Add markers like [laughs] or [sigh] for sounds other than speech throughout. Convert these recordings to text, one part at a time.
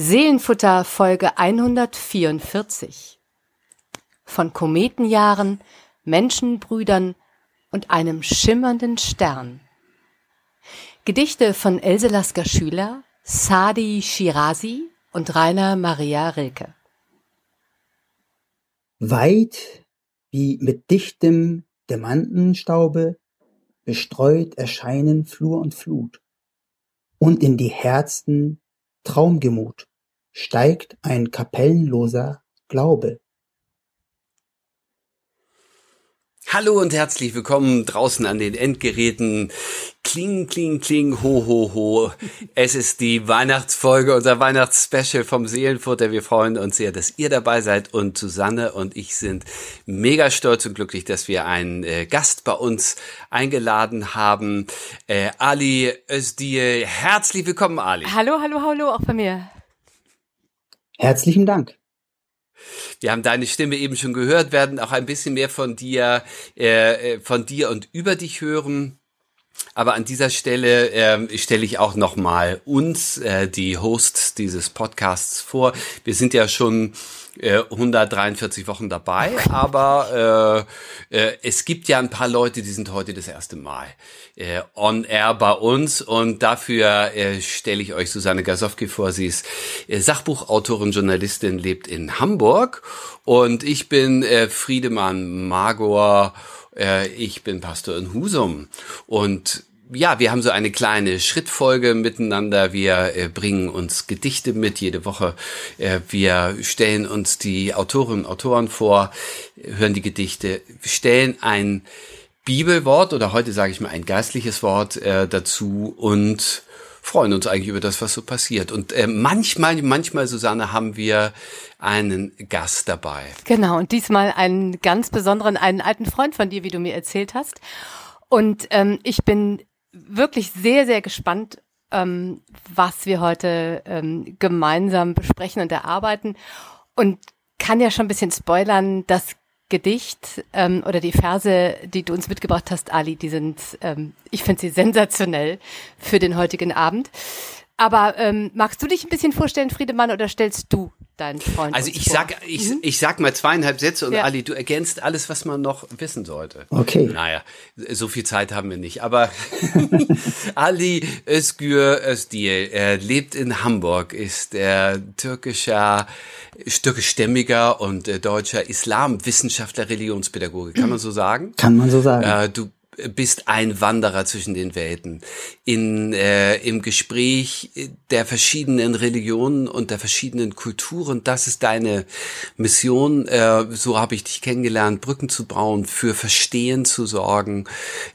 Seelenfutter Folge 144 von Kometenjahren, Menschenbrüdern und einem schimmernden Stern. Gedichte von Else Lasker Schüler, Sadi Shirazi und Rainer Maria Rilke. Weit wie mit dichtem Diamantenstaube bestreut erscheinen Flur und Flut und in die Herzen Traumgemut steigt ein kapellenloser Glaube. Hallo und herzlich willkommen draußen an den Endgeräten. Kling, kling, kling, ho, ho, ho. Es ist die Weihnachtsfolge, unser Weihnachtsspecial vom Seelenfutter. Wir freuen uns sehr, dass ihr dabei seid und Susanne und ich sind mega stolz und glücklich, dass wir einen äh, Gast bei uns eingeladen haben. Äh, Ali Özdil. Herzlich willkommen, Ali. Hallo, hallo, hallo, auch bei mir. Herzlichen Dank. Wir haben deine Stimme eben schon gehört, werden auch ein bisschen mehr von dir, äh, äh von dir und über dich hören. Aber an dieser Stelle äh, stelle ich auch nochmal uns, äh, die Hosts dieses Podcasts, vor. Wir sind ja schon äh, 143 Wochen dabei, aber äh, äh, es gibt ja ein paar Leute, die sind heute das erste Mal äh, on air bei uns. Und dafür äh, stelle ich euch Susanne Gasowski vor. Sie ist äh, Sachbuchautorin, Journalistin, lebt in Hamburg. Und ich bin äh, Friedemann Magor äh, ich bin Pastor in Husum. Und ja, wir haben so eine kleine Schrittfolge miteinander. Wir äh, bringen uns Gedichte mit jede Woche. Äh, wir stellen uns die Autorinnen und Autoren vor, hören die Gedichte, stellen ein Bibelwort oder heute sage ich mal ein geistliches Wort äh, dazu und freuen uns eigentlich über das, was so passiert. Und äh, manchmal, manchmal, Susanne, haben wir einen Gast dabei. Genau, und diesmal einen ganz besonderen, einen alten Freund von dir, wie du mir erzählt hast. Und ähm, ich bin wirklich sehr, sehr gespannt, ähm, was wir heute ähm, gemeinsam besprechen und erarbeiten. Und kann ja schon ein bisschen spoilern, das Gedicht ähm, oder die Verse, die du uns mitgebracht hast, Ali, die sind, ähm, ich finde sie sensationell für den heutigen Abend. Aber ähm, magst du dich ein bisschen vorstellen, Friedemann, oder stellst du deinen Freund Also ich vor? sag, ich, mhm. ich sag mal zweieinhalb Sätze und ja. Ali, du ergänzt alles, was man noch wissen sollte. Okay. Naja, so viel Zeit haben wir nicht. Aber Ali Özgür Özdil, er lebt in Hamburg, ist der türkischer, türkischstämmiger und äh, deutscher Islamwissenschaftler, Religionspädagoge. Kann man so sagen? Kann man so sagen. Äh, du bist ein Wanderer zwischen den Welten. In, äh, Im Gespräch der verschiedenen Religionen und der verschiedenen Kulturen, das ist deine Mission. Äh, so habe ich dich kennengelernt, Brücken zu bauen, für Verstehen zu sorgen,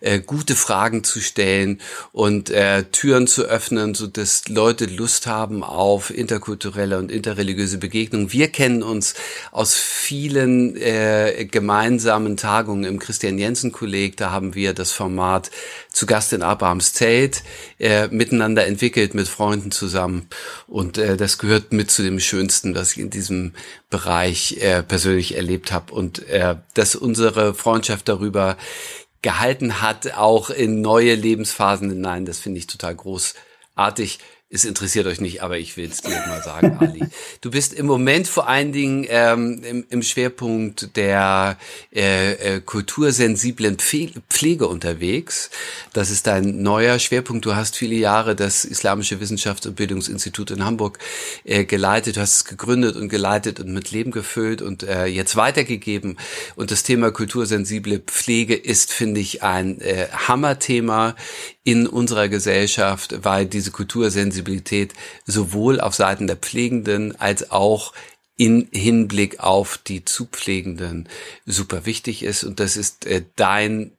äh, gute Fragen zu stellen und äh, Türen zu öffnen, so dass Leute Lust haben auf interkulturelle und interreligiöse Begegnungen. Wir kennen uns aus vielen äh, gemeinsamen Tagungen im Christian Jensen Kolleg. Da haben wir das Format zu Gast in Abrahams Zelt äh, miteinander entwickelt mit Freunden zusammen. Und äh, das gehört mit zu dem Schönsten, was ich in diesem Bereich äh, persönlich erlebt habe und äh, dass unsere Freundschaft darüber gehalten hat, auch in neue Lebensphasen hinein, das finde ich total großartig es interessiert euch nicht, aber ich will es dir mal sagen, [laughs] Ali. Du bist im Moment vor allen Dingen ähm, im, im Schwerpunkt der äh, äh, kultursensiblen Pflege unterwegs. Das ist dein neuer Schwerpunkt. Du hast viele Jahre das Islamische Wissenschafts- und Bildungsinstitut in Hamburg äh, geleitet. Du hast es gegründet und geleitet und mit Leben gefüllt und äh, jetzt weitergegeben. Und das Thema kultursensible Pflege ist, finde ich, ein äh, Hammerthema in unserer Gesellschaft, weil diese Kultursensibilität sowohl auf Seiten der Pflegenden als auch in Hinblick auf die Zupflegenden super wichtig ist. Und das ist äh, dein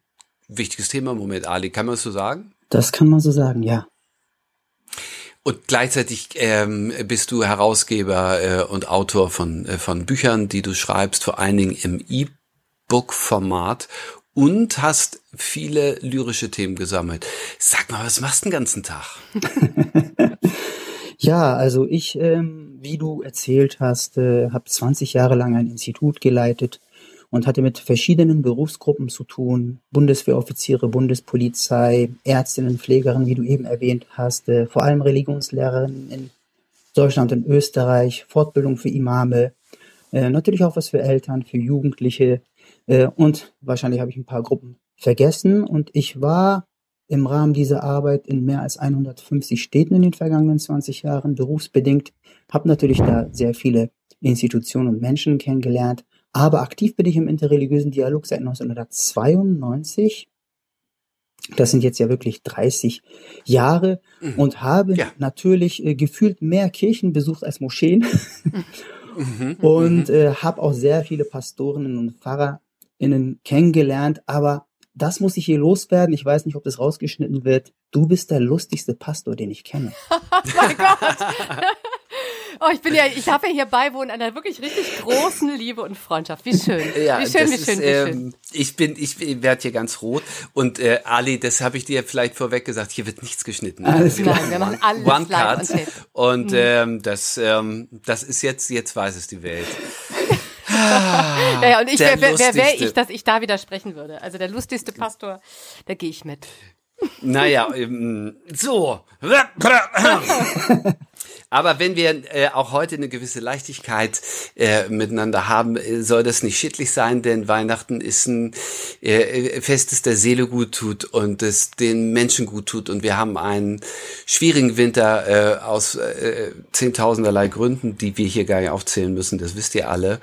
wichtiges Thema im Moment, Ali. Kann man das so sagen? Das kann man so sagen, ja. Und gleichzeitig ähm, bist du Herausgeber äh, und Autor von, äh, von Büchern, die du schreibst, vor allen Dingen im E-Book-Format und hast viele lyrische Themen gesammelt. Sag mal, was machst du den ganzen Tag? [laughs] ja, also ich, ähm, wie du erzählt hast, äh, habe 20 Jahre lang ein Institut geleitet und hatte mit verschiedenen Berufsgruppen zu tun. Bundeswehroffiziere, Bundespolizei, Ärztinnen, Pflegerinnen, wie du eben erwähnt hast, äh, vor allem Religionslehrerinnen in Deutschland und Österreich, Fortbildung für Imame, äh, natürlich auch was für Eltern, für Jugendliche äh, und wahrscheinlich habe ich ein paar Gruppen vergessen und ich war im Rahmen dieser Arbeit in mehr als 150 Städten in den vergangenen 20 Jahren berufsbedingt, habe natürlich da sehr viele Institutionen und Menschen kennengelernt, aber aktiv bin ich im interreligiösen Dialog seit 1992 das sind jetzt ja wirklich 30 Jahre mhm. und habe ja. natürlich äh, gefühlt mehr Kirchen besucht als Moscheen mhm. [laughs] und mhm. äh, habe auch sehr viele Pastorinnen und PfarrerInnen kennengelernt, aber das muss ich hier loswerden. Ich weiß nicht, ob das rausgeschnitten wird. Du bist der lustigste Pastor, den ich kenne. [laughs] mein Gott. Oh, ich bin ja, ich darf ja hier beiwohnen einer wirklich richtig großen Liebe und Freundschaft. Wie schön. Ja, wie schön, wie schön, ist, wie schön. Ähm, ich bin, ich werde hier ganz rot. Und äh, Ali, das habe ich dir vielleicht vorweg gesagt, hier wird nichts geschnitten. Alles klar. Nein, wir machen alles One live Cut. Und mhm. ähm, das, ähm, das ist jetzt, jetzt weiß es die Welt. [laughs] ja, ja, und ich, wer, wer, wer wäre ich, dass ich da widersprechen würde? Also der lustigste Pastor, da gehe ich mit. Naja, so. [laughs] Aber wenn wir äh, auch heute eine gewisse Leichtigkeit äh, miteinander haben, äh, soll das nicht schittlich sein, denn Weihnachten ist ein äh, Fest, das der Seele gut tut und das den Menschen gut tut. Und wir haben einen schwierigen Winter äh, aus äh, zehntausenderlei Gründen, die wir hier gar nicht aufzählen müssen. Das wisst ihr alle.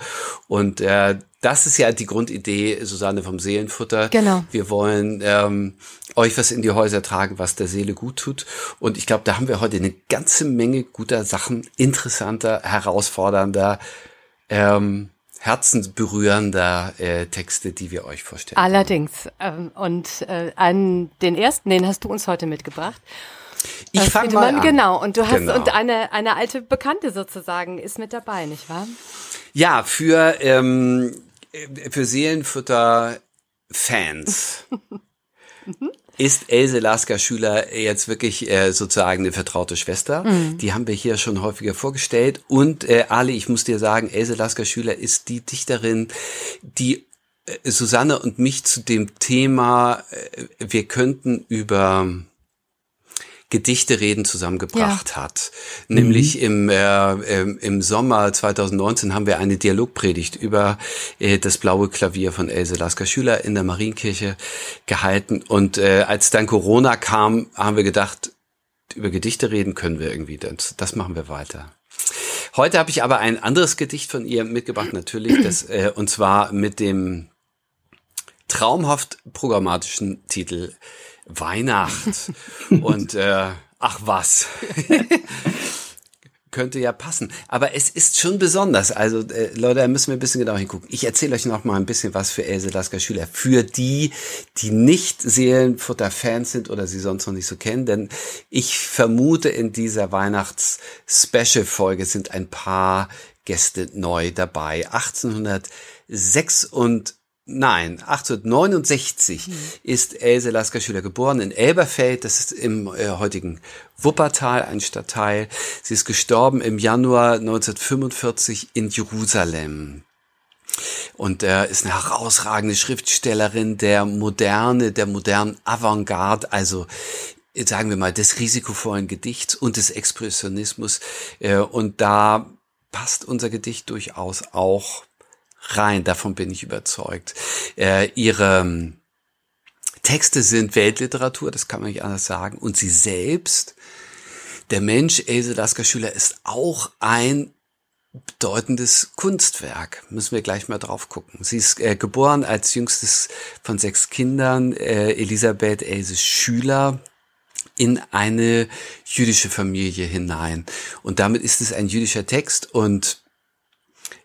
Und äh, das ist ja die Grundidee, Susanne vom Seelenfutter. Genau. Wir wollen ähm, euch was in die Häuser tragen, was der Seele gut tut. Und ich glaube, da haben wir heute eine ganze Menge guter Sachen, interessanter, herausfordernder, ähm, herzensberührender äh, Texte, die wir euch vorstellen. Allerdings. Ähm, und äh, an den ersten, den hast du uns heute mitgebracht. Ich fange mal an. Genau. Und du hast genau. und eine eine alte Bekannte sozusagen ist mit dabei, nicht wahr? Ja, für ähm, für Seelenfutter-Fans [laughs] ist Else Lasker Schüler jetzt wirklich äh, sozusagen eine vertraute Schwester. Mhm. Die haben wir hier schon häufiger vorgestellt. Und äh, Ali, ich muss dir sagen, Else Lasker Schüler ist die Dichterin, die äh, Susanne und mich zu dem Thema, äh, wir könnten über Gedichte reden zusammengebracht ja. hat. Nämlich mhm. im, äh, äh, im Sommer 2019 haben wir eine Dialogpredigt über äh, das blaue Klavier von Else Lasker Schüler in der Marienkirche gehalten. Und äh, als dann Corona kam, haben wir gedacht, über Gedichte reden können wir irgendwie. Das, das machen wir weiter. Heute habe ich aber ein anderes Gedicht von ihr mitgebracht, natürlich, das, [clears throat] äh, und zwar mit dem traumhaft programmatischen Titel Weihnacht [laughs] und äh, ach was. [laughs] Könnte ja passen. Aber es ist schon besonders. Also, äh, Leute, da müssen wir ein bisschen genau hingucken. Ich erzähle euch noch mal ein bisschen was für Else Lasker Schüler. Für die, die nicht Seelenfutter-Fans sind oder sie sonst noch nicht so kennen. Denn ich vermute, in dieser Weihnachts-Special-Folge sind ein paar Gäste neu dabei. 1806 und Nein, 1869 mhm. ist Else Lasker Schüler geboren in Elberfeld, das ist im äh, heutigen Wuppertal, ein Stadtteil. Sie ist gestorben im Januar 1945 in Jerusalem. Und er ist eine herausragende Schriftstellerin der Moderne, der modernen Avantgarde, also sagen wir mal des risikovollen Gedichts und des Expressionismus. Äh, und da passt unser Gedicht durchaus auch rein, davon bin ich überzeugt. Äh, ihre ähm, Texte sind Weltliteratur, das kann man nicht anders sagen. Und sie selbst, der Mensch, Else Lasker Schüler, ist auch ein bedeutendes Kunstwerk. Müssen wir gleich mal drauf gucken. Sie ist äh, geboren als jüngstes von sechs Kindern, äh, Elisabeth Else Schüler, in eine jüdische Familie hinein. Und damit ist es ein jüdischer Text und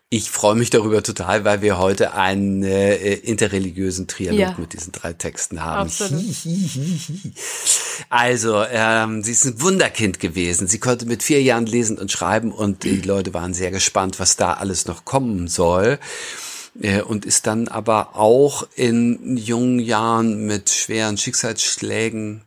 ich freue mich darüber total, weil wir heute einen äh, interreligiösen Trialog ja. mit diesen drei Texten haben. also, ähm, sie ist ein Wunderkind gewesen. Sie konnte mit vier Jahren lesen und schreiben und die Leute waren sehr gespannt, was da alles noch kommen soll äh, und ist dann aber auch in jungen Jahren mit schweren Schicksalsschlägen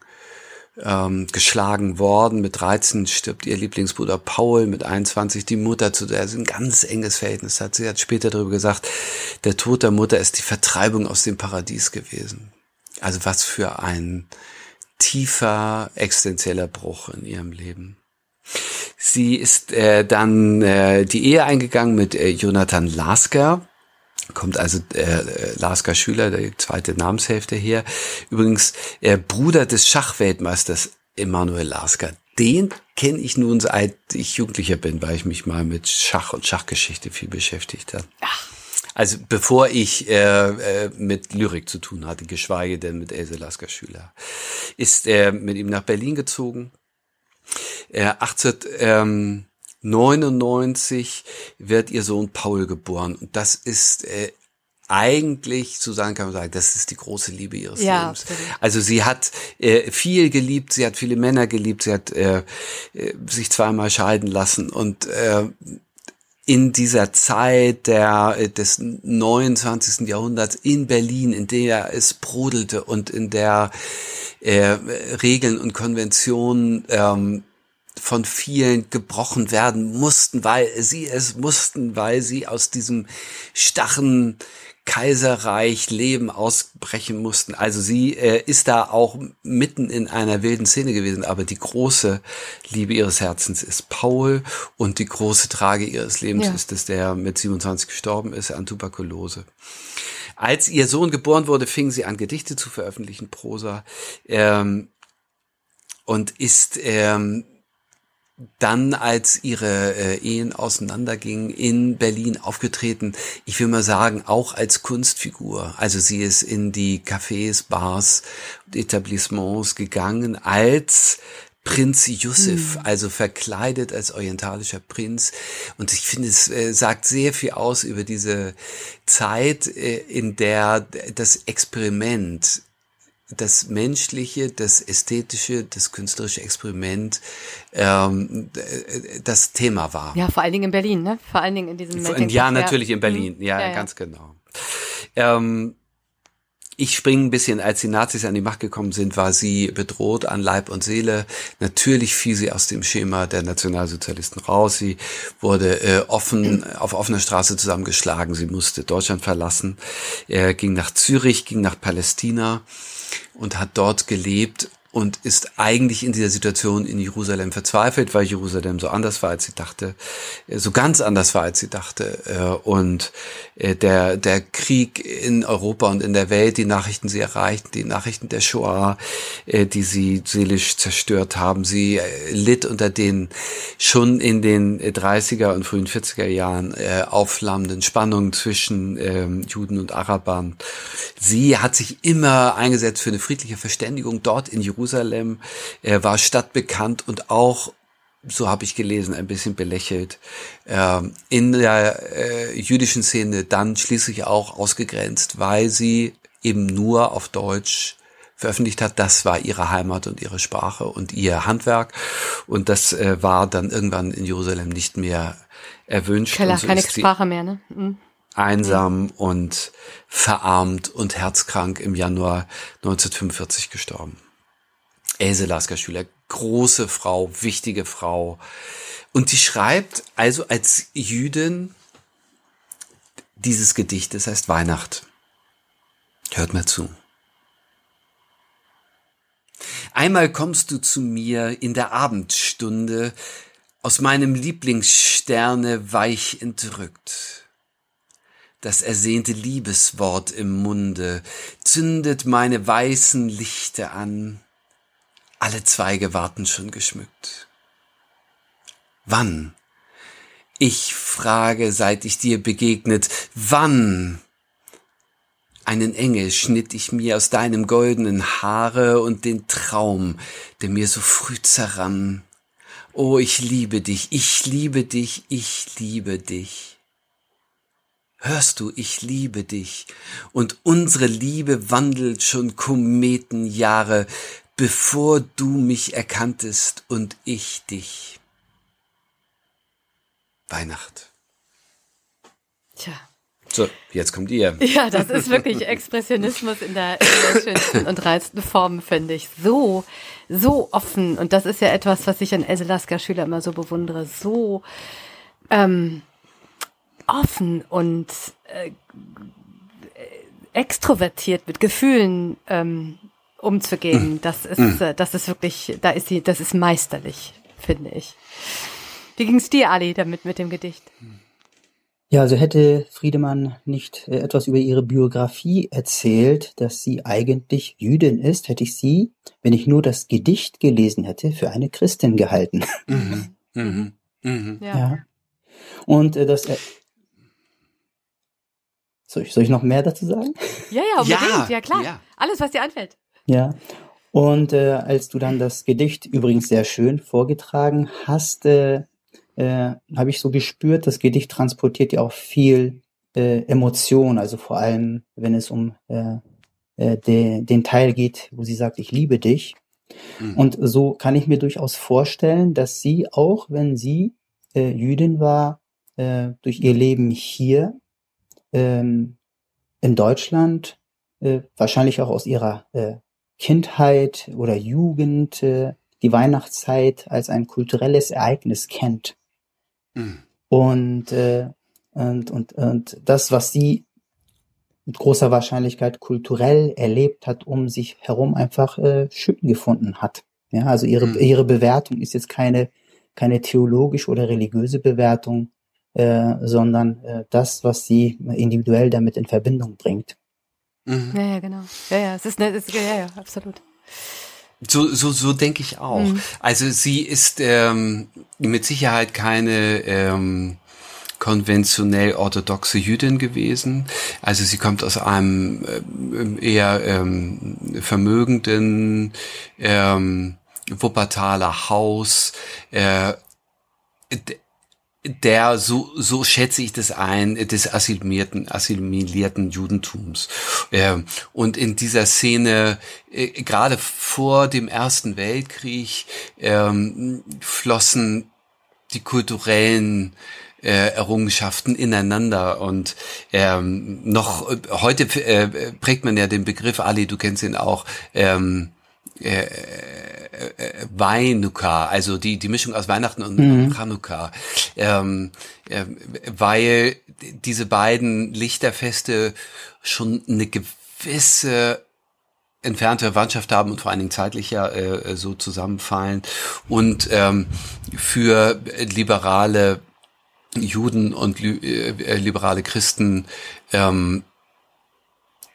ähm, geschlagen worden. Mit 13 stirbt ihr Lieblingsbruder Paul, mit 21 die Mutter, zu der sie ein ganz enges Verhältnis hat. Sie hat später darüber gesagt, der Tod der Mutter ist die Vertreibung aus dem Paradies gewesen. Also was für ein tiefer existenzieller Bruch in ihrem Leben. Sie ist äh, dann äh, die Ehe eingegangen mit äh, Jonathan Lasker. Kommt also äh, Lasker Schüler, der zweite Namenshälfte her. Übrigens äh, Bruder des Schachweltmeisters Emanuel Lasker. Den kenne ich nun seit ich Jugendlicher bin, weil ich mich mal mit Schach und Schachgeschichte viel beschäftigt habe. Also bevor ich äh, äh, mit Lyrik zu tun hatte, geschweige denn mit Else Lasker Schüler, ist er mit ihm nach Berlin gezogen äh, 1899 wird ihr Sohn Paul geboren. Und das ist äh, eigentlich, zu sagen kann man sagen, das ist die große Liebe ihres ja, Lebens. Absolut. Also sie hat äh, viel geliebt, sie hat viele Männer geliebt, sie hat äh, äh, sich zweimal scheiden lassen und äh, in dieser Zeit der, äh, des 29. Jahrhunderts in Berlin, in der es brodelte und in der äh, Regeln und Konventionen ähm, von vielen gebrochen werden mussten, weil sie es mussten, weil sie aus diesem starren Kaiserreich Leben ausbrechen mussten. Also sie äh, ist da auch mitten in einer wilden Szene gewesen, aber die große Liebe ihres Herzens ist Paul und die große Trage ihres Lebens ja. ist, dass der mit 27 gestorben ist an Tuberkulose. Als ihr Sohn geboren wurde, fing sie an, Gedichte zu veröffentlichen, Prosa, ähm, und ist ähm, dann, als ihre äh, Ehen auseinandergingen, in Berlin aufgetreten. Ich will mal sagen, auch als Kunstfigur. Also sie ist in die Cafés, Bars und Etablissements gegangen als Prinz Yusuf, mhm. also verkleidet als orientalischer Prinz. Und ich finde, es äh, sagt sehr viel aus über diese Zeit, äh, in der das Experiment das menschliche, das ästhetische, das künstlerische Experiment ähm, das Thema war. Ja, vor allen Dingen in Berlin, ne? Vor allen Dingen in diesem Melting Ja, natürlich in Berlin. Mhm. Ja, ja, ja, ganz genau. Ähm, ich springe ein bisschen, als die Nazis an die Macht gekommen sind, war sie bedroht an Leib und Seele. Natürlich fiel sie aus dem Schema der Nationalsozialisten raus. Sie wurde äh, offen [clears throat] auf offener Straße zusammengeschlagen. Sie musste Deutschland verlassen, Er ging nach Zürich, ging nach Palästina und hat dort gelebt und ist eigentlich in dieser Situation in Jerusalem verzweifelt, weil Jerusalem so anders war, als sie dachte, äh, so ganz anders war, als sie dachte. Äh, und äh, der, der Krieg in Europa und in der Welt, die Nachrichten sie erreichten, die Nachrichten der Shoah, die sie seelisch zerstört haben. Sie litt unter den schon in den 30er und frühen 40er Jahren aufflammenden Spannungen zwischen ähm, Juden und Arabern. Sie hat sich immer eingesetzt für eine friedliche Verständigung dort in Jerusalem Jerusalem. Er war stadtbekannt und auch so habe ich gelesen, ein bisschen belächelt. Ähm, in der äh, jüdischen Szene dann schließlich auch ausgegrenzt, weil sie eben nur auf Deutsch veröffentlicht hat. Das war ihre Heimat und ihre Sprache und ihr Handwerk. Und das äh, war dann irgendwann in Jerusalem nicht mehr erwünscht. Keller, so keine Sprache mehr, ne? Mhm. Einsam mhm. und verarmt und herzkrank im Januar 1945 gestorben. Else Lasker Schüler, große Frau, wichtige Frau. Und die schreibt also als Jüdin dieses Gedicht, das heißt Weihnacht. Hört mal zu. Einmal kommst du zu mir in der Abendstunde, aus meinem Lieblingssterne weich entrückt. Das ersehnte Liebeswort im Munde zündet meine weißen Lichter an, alle Zweige warten schon geschmückt. Wann? Ich frage, seit ich dir begegnet, wann? Einen Engel schnitt ich mir aus deinem goldenen Haare und den Traum, der mir so früh zerrann. Oh, ich liebe dich, ich liebe dich, ich liebe dich. Hörst du, ich liebe dich, und unsere Liebe wandelt schon Kometenjahre bevor du mich erkanntest und ich dich. Weihnacht. Tja. So, jetzt kommt ihr. [laughs] Ja, das ist wirklich Expressionismus in der, in der schönsten und reinsten Form, finde ich. So, so offen. Und das ist ja etwas, was ich an Else Lasker Schüler immer so bewundere. So ähm, offen und äh, extrovertiert mit Gefühlen ähm, umzugehen. Das ist, mhm. das ist wirklich, da ist sie, das ist meisterlich, finde ich. Wie ging's dir, Ali, damit mit dem Gedicht? Ja, also hätte Friedemann nicht äh, etwas über ihre Biografie erzählt, dass sie eigentlich Jüdin ist, hätte ich sie, wenn ich nur das Gedicht gelesen hätte, für eine Christin gehalten. Mhm. [laughs] Mhm. Mhm. Ja. Ja. Und äh, das. Äh, soll, ich, soll ich noch mehr dazu sagen? Ja, ja, unbedingt, ja, Ja, klar. ja. Alles, was dir einfällt. Ja. Und äh, als du dann das Gedicht übrigens sehr schön vorgetragen hast, äh, äh, habe ich so gespürt, das Gedicht transportiert ja auch viel äh, Emotion, also vor allem, wenn es um äh, äh, de, den Teil geht, wo sie sagt, ich liebe dich. Mhm. Und so kann ich mir durchaus vorstellen, dass sie auch, wenn sie äh, Jüdin war, äh, durch ihr Leben hier ähm, in Deutschland, äh, wahrscheinlich auch aus ihrer äh, Kindheit oder Jugend, äh, die Weihnachtszeit als ein kulturelles Ereignis kennt. Mhm. Und, äh, und, und, und das, was sie mit großer Wahrscheinlichkeit kulturell erlebt hat, um sich herum einfach äh, schön gefunden hat. Ja, also ihre, Mhm. ihre Bewertung ist jetzt keine, keine theologische oder religiöse Bewertung, äh, sondern äh, das, was sie individuell damit in Verbindung bringt. Mhm. Ja, ja, genau. Ja, ja, es ist, ne, es ja, ja, absolut. So, so, so denke ich auch. Mhm. Also sie ist ähm, mit Sicherheit keine ähm, konventionell orthodoxe Jüdin gewesen. Also sie kommt aus einem ähm, eher ähm, vermögenden ähm, Wuppertaler Haus. Äh, der, so, so schätze ich das ein, des assimilierten, assimilierten Judentums. Ähm, Und in dieser Szene, äh, gerade vor dem Ersten Weltkrieg, ähm, flossen die kulturellen äh, Errungenschaften ineinander und ähm, noch äh, heute äh, prägt man ja den Begriff Ali, du kennst ihn auch ähm, äh, äh, Weinuka, also die die Mischung aus Weihnachten und Mhm. Chanukka, ähm, äh, weil diese beiden Lichterfeste schon eine gewisse entfernte Verwandtschaft haben und vor allen Dingen zeitlich ja äh, so zusammenfallen und ähm, für liberale Juden und lü- äh, liberale Christen ähm,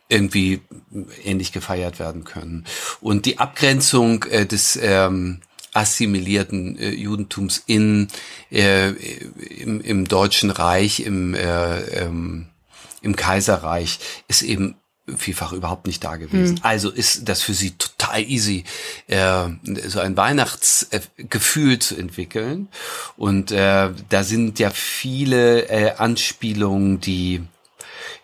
irgendwie ähnlich gefeiert werden können. Und die Abgrenzung äh, des ähm, assimilierten äh, Judentums in äh, im, im Deutschen Reich, im äh, ähm, im Kaiserreich ist eben vielfach überhaupt nicht da gewesen. Also ist das für sie total easy, äh, so ein Weihnachtsgefühl zu entwickeln. Und äh, da sind ja viele äh, Anspielungen, die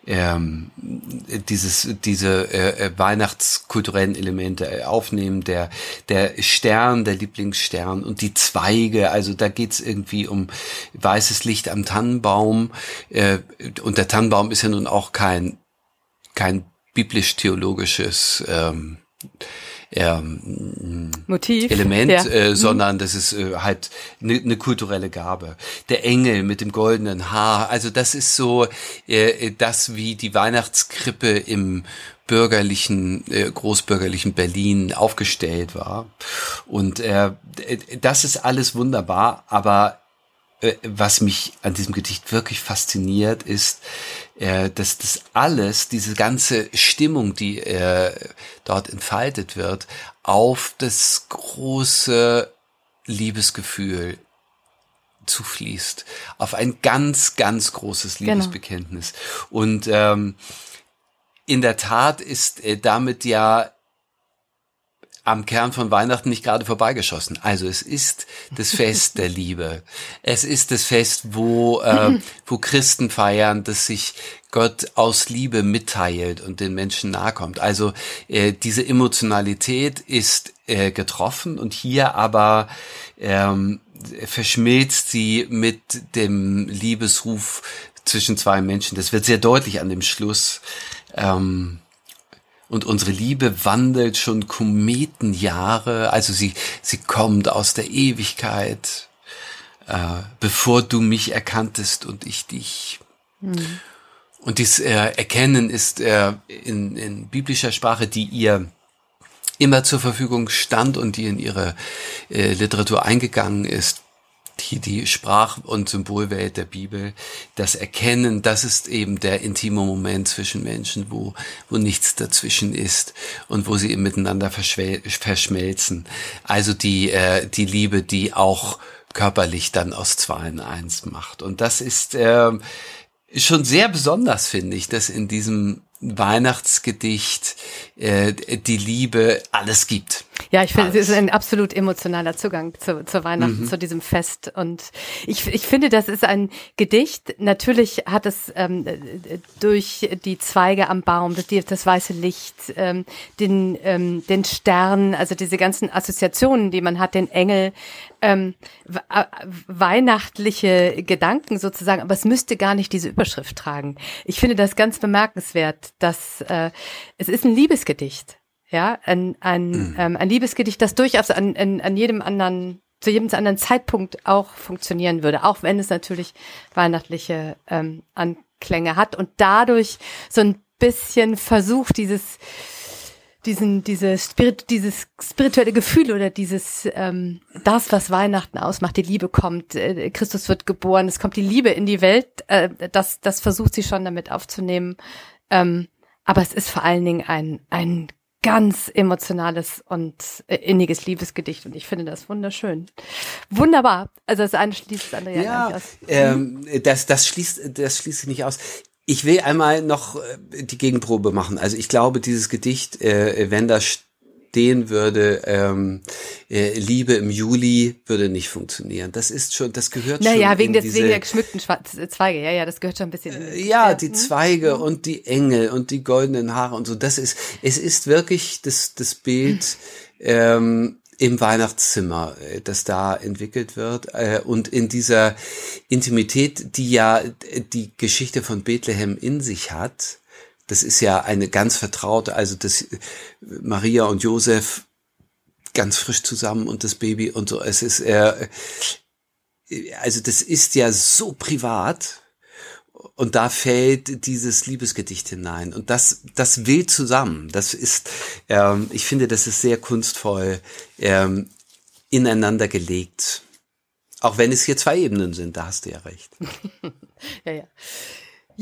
ähm, dieses diese äh, äh, weihnachtskulturellen Elemente äh, aufnehmen der der Stern der Lieblingsstern und die Zweige. Also da geht's irgendwie um weißes Licht am Tannenbaum. Äh, und der Tannenbaum ist ja nun auch kein kein biblisch-theologisches ähm, ähm, Motiv. Element, Ja. äh, sondern das ist äh, halt eine ne kulturelle Gabe. Der Engel mit dem goldenen Haar, also das ist so äh, das, wie die Weihnachtskrippe im bürgerlichen, äh, großbürgerlichen Berlin aufgestellt war. Und äh, das ist alles wunderbar, aber äh, was mich an diesem Gedicht wirklich fasziniert, ist, äh, dass das alles, diese ganze Stimmung, die äh, dort entfaltet wird, auf das große Liebesgefühl zufließt, auf ein ganz, ganz großes Genau. Liebesbekenntnis. Und ähm, in der Tat ist äh, damit ja am Kern von Weihnachten nicht gerade vorbeigeschossen. Also es ist das [laughs] Fest der Liebe. Es ist das Fest, wo, äh, wo Christen feiern, dass sich Gott aus Liebe mitteilt und den Menschen nahe kommt. Also äh, diese Emotionalität ist äh, getroffen und hier aber ähm, verschmilzt sie mit dem Liebesruf zwischen zwei Menschen. Das wird sehr deutlich an dem Schluss. Ähm, und unsere Liebe wandelt schon Kometenjahre, also sie, sie kommt aus der Ewigkeit, äh, bevor du mich erkanntest und ich dich. Und dieses äh, Erkennen ist äh, in, in biblischer Sprache, die ihr immer zur Verfügung stand und die in ihre äh, Literatur eingegangen ist, die, die Sprach- und Symbolwelt der Bibel, das Erkennen, das ist eben der intime Moment zwischen Menschen, wo, wo nichts dazwischen ist und wo sie miteinander verschmelzen. Also die, äh, die Liebe, die auch körperlich dann aus zwei in eins macht. Und das ist äh, schon sehr besonders, finde ich, dass in diesem Weihnachtsgedicht äh, die Liebe alles gibt. Ja, ich finde, es ist ein absolut emotionaler Zugang zu, zu Weihnachten, mhm. zu diesem Fest. Und ich, ich finde, das ist ein Gedicht. Natürlich hat es ähm, durch die Zweige am Baum, das, das weiße Licht, ähm, den, ähm, den Stern, also diese ganzen Assoziationen, die man hat, den Engel, ähm, weihnachtliche Gedanken sozusagen, aber es müsste gar nicht diese Überschrift tragen. Ich finde das ganz bemerkenswert, dass äh, es ist ein Liebesgedicht. Ja, ein, ein, mhm. ähm, ein Liebesgedicht, das durchaus an, an, an jedem anderen, zu jedem anderen Zeitpunkt auch funktionieren würde, auch wenn es natürlich weihnachtliche ähm, Anklänge hat und dadurch so ein bisschen versucht, dieses, diesen, diese Spirit, dieses spirituelle Gefühl oder dieses, ähm, das, was Weihnachten ausmacht, die Liebe kommt, äh, Christus wird geboren, es kommt die Liebe in die Welt, äh, das, das versucht sie schon damit aufzunehmen. Ähm, aber es ist vor allen Dingen ein, ein ganz emotionales und äh, inniges Liebesgedicht und ich finde das wunderschön. Wunderbar. Also das eine schließt das andere ja, ja nicht aus. Ähm, das, das schließt, das schließt nicht aus. Ich will einmal noch äh, die Gegenprobe machen. Also ich glaube, dieses Gedicht, äh, wenn das stehen würde, ähm, äh, Liebe im Juli würde nicht funktionieren. Das ist schon, das gehört naja, schon. Naja, wegen, des, wegen der geschmückten Zweige. Ja, ja, das gehört schon ein bisschen. Äh, ja, die Zweige mhm. und die Engel und die goldenen Haare und so. Das ist, es ist wirklich das, das Bild, ähm, im Weihnachtszimmer, äh, das da entwickelt wird äh, und in dieser Intimität, die ja die Geschichte von Bethlehem in sich hat, das ist ja eine ganz vertraute, also das Maria und Josef ganz frisch zusammen und das Baby und so. Es ist äh, also das ist ja so privat und da fällt dieses Liebesgedicht hinein und das das will zusammen. Das ist, ähm, ich finde, das ist sehr kunstvoll ähm, ineinander gelegt. Auch wenn es hier zwei Ebenen sind, da hast du ja recht. [laughs] ja, ja.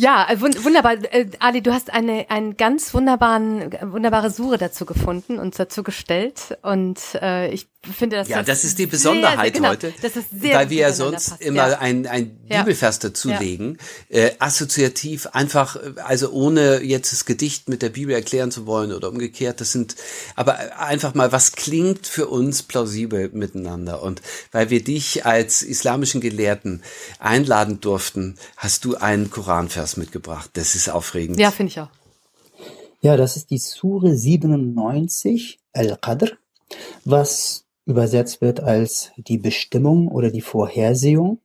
Ja, äh, wunderbar. Äh, Ali, du hast eine, einen ganz wunderbaren, wunderbare Sure dazu gefunden und dazu gestellt. Und äh, ich finde das. Ja, das ist die Besonderheit sehr, genau, heute. Das ist sehr weil wir ja sonst passt. immer ja. ein, ein Bibelvers dazulegen. Ja. Äh, assoziativ, einfach, also ohne jetzt das Gedicht mit der Bibel erklären zu wollen oder umgekehrt. Das sind, aber einfach mal, was klingt für uns plausibel miteinander. Und weil wir dich als islamischen Gelehrten einladen durften, hast du einen Koranvers mitgebracht. Das ist aufregend. Ja, finde ich auch. Ja, das ist die Sure 97, Al-Qadr, was übersetzt wird als die Bestimmung oder die Vorhersehung.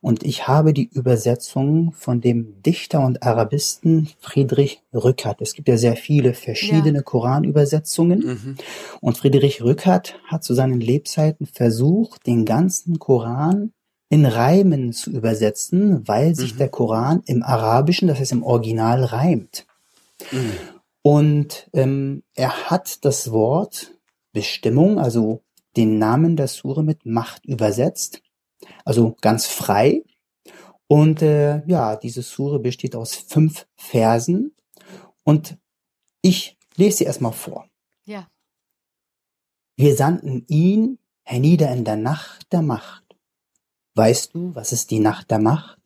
Und ich habe die Übersetzung von dem Dichter und Arabisten Friedrich Rückert. Es gibt ja sehr viele verschiedene ja. Koranübersetzungen. Mhm. Und Friedrich Rückert hat zu seinen Lebzeiten versucht, den ganzen Koran in Reimen zu übersetzen, weil sich mhm. der Koran im Arabischen, das heißt im Original, reimt. Mhm. Und ähm, er hat das Wort Bestimmung, also den Namen der Sure mit Macht übersetzt, also ganz frei. Und äh, ja, diese Sure besteht aus fünf Versen und ich lese sie erstmal vor. Ja. Wir sandten ihn hernieder in der Nacht der Macht. Weißt du, was ist die Nacht der Macht?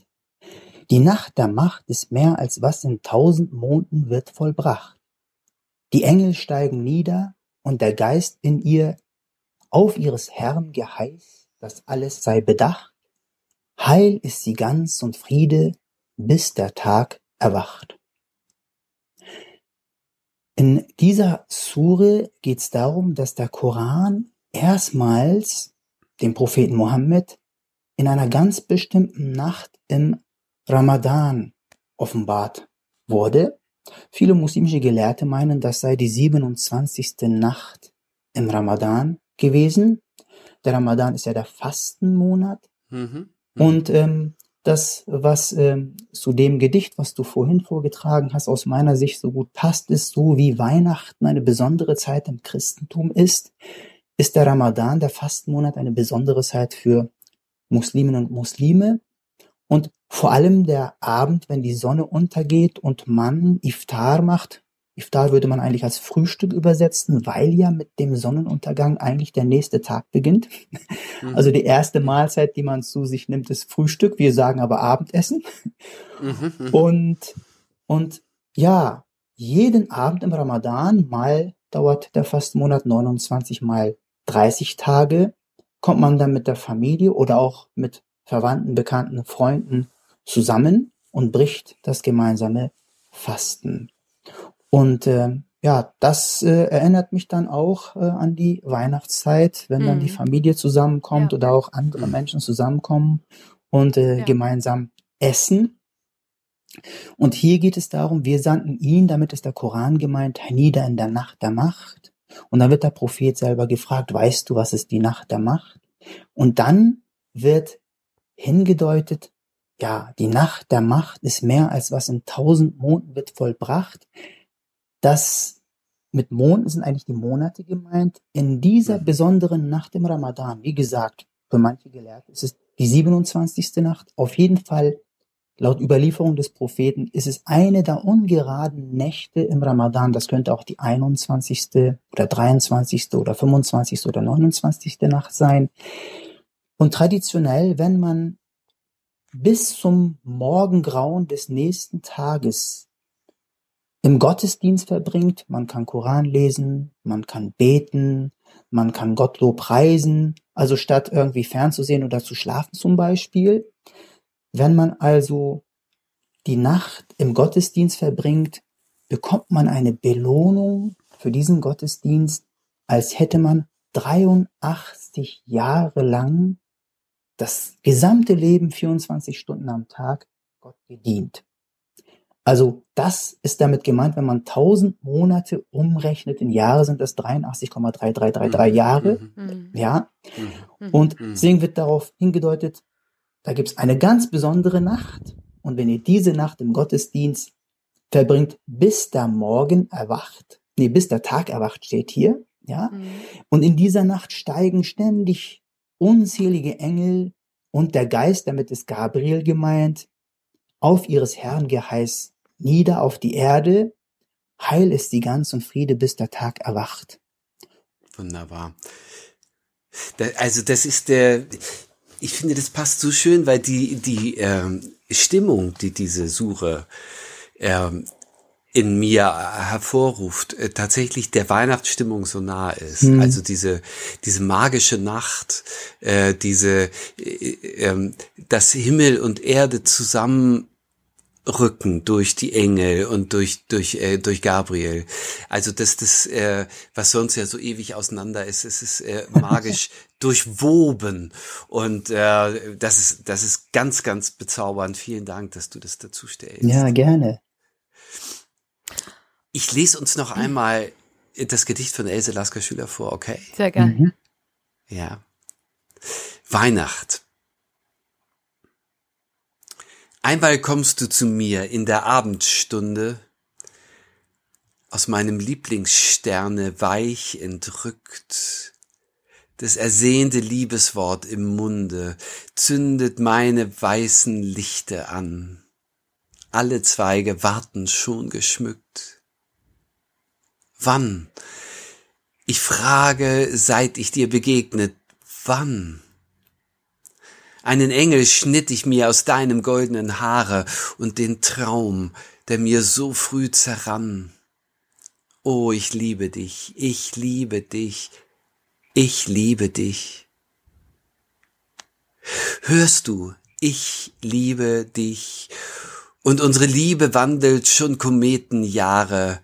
Die Nacht der Macht ist mehr als was in tausend Monden wird vollbracht. Die Engel steigen nieder und der Geist in ihr auf ihres Herrn Geheiß, dass alles sei bedacht, heil ist sie ganz und Friede, bis der Tag erwacht. In dieser Sure geht es darum, dass der Koran erstmals dem Propheten Mohammed in einer ganz bestimmten Nacht im Ramadan offenbart wurde. Viele muslimische Gelehrte meinen, das sei die 27. Nacht im Ramadan gewesen. Der Ramadan ist ja der Fastenmonat. Mhm. Mhm. Und ähm, das, was ähm, zu dem Gedicht, was du vorhin vorgetragen hast, aus meiner Sicht so gut passt, ist so wie Weihnachten eine besondere Zeit im Christentum ist, ist der Ramadan, der Fastenmonat, eine besondere Zeit für Musliminnen und Muslime und vor allem der Abend, wenn die Sonne untergeht und man Iftar macht. Iftar würde man eigentlich als Frühstück übersetzen, weil ja mit dem Sonnenuntergang eigentlich der nächste Tag beginnt. Mhm. Also die erste Mahlzeit, die man zu sich nimmt, ist Frühstück. Wir sagen aber Abendessen. Mhm. mhm. Und, und ja, jeden Abend im Ramadan, mal dauert der Fastenmonat 29 mal 30 Tage, kommt man dann mit der Familie oder auch mit Verwandten, Bekannten, Freunden zusammen und bricht das gemeinsame Fasten. Und äh, ja, das äh, erinnert mich dann auch äh, an die Weihnachtszeit, wenn mhm. dann die mhm. Familie zusammenkommt ja. oder auch andere. Menschen zusammenkommen und äh, ja. gemeinsam essen. Und hier geht es darum, wir sandten ihn, damit ist der Koran gemeint, nieder in der Nacht der Macht. Und dann wird der Prophet selber gefragt, weißt du, was ist die Nacht der Macht? Und dann wird hingedeutet, ja, die Nacht der Macht ist mehr als was in tausend Monden wird vollbracht. Das mit Monden sind eigentlich die Monate gemeint. In dieser besonderen Nacht im Ramadan, wie gesagt, für manche Gelehrte ist es die 27. Nacht. Auf jeden Fall, laut Überlieferung des Propheten, ist es eine der ungeraden Nächte im Ramadan. Das könnte auch die 21. oder 23. oder 25. oder 29. Nacht sein. Und traditionell, wenn man bis zum Morgengrauen des nächsten Tages im Gottesdienst verbringt, man kann Koran lesen, man kann beten, man kann Gottlob preisen, also statt irgendwie fernzusehen oder zu schlafen zum Beispiel. Wenn man also die Nacht im Gottesdienst verbringt, bekommt man eine Belohnung für diesen Gottesdienst, als hätte man 83 Jahre lang das gesamte Leben 24 Stunden am Tag Gott gedient. Also das ist damit gemeint, wenn man 1000 Monate umrechnet in Jahre, sind das 83,3333 mhm. Jahre. Mhm. mhm. Ja. Mhm. Und mhm. deswegen wird darauf hingedeutet, da gibt es eine ganz besondere Nacht. Und wenn ihr diese Nacht im Gottesdienst verbringt, bis der Morgen erwacht, nee, bis der Tag erwacht steht hier, ja. Mhm. Und in dieser Nacht steigen ständig unzählige Engel und der Geist, damit ist Gabriel gemeint, auf ihres Herrn Geheiß nieder auf die Erde, heil ist die ganz und Friede, bis der Tag erwacht. Wunderbar. also das ist der, ich finde, das passt so schön, weil die, die ähm, Stimmung, die diese Suche ähm, in mir hervorruft, äh, tatsächlich der Weihnachtsstimmung so nah ist. Mhm. Also diese, diese magische Nacht, äh, diese, äh, äh, dass Himmel und Erde zusammen rücken durch die Engel und durch durch äh, durch Gabriel. Also das das äh, was sonst ja so ewig auseinander ist, es ist äh, magisch [laughs] durchwoben und äh, das ist das ist ganz ganz bezaubernd. Vielen Dank, dass du das dazu stellst. Ja, gerne. Ich lese uns noch einmal das Gedicht von Else Lasker Schüler vor, okay? Sehr gerne. Mhm. Ja. Weihnacht. Einmal kommst du zu mir in der Abendstunde, aus meinem Lieblingssterne weich entrückt, das ersehnte Liebeswort im Munde zündet meine weißen Lichter an. Alle Zweige warten schon geschmückt. Wann? Ich frage, seit ich dir begegnet, wann? Einen Engel schnitt ich mir aus deinem goldenen Haare und den Traum, der mir so früh zerrann. Oh, ich liebe dich, ich liebe dich, ich liebe dich. Hörst du, ich liebe dich, und unsere Liebe wandelt schon Kometenjahre,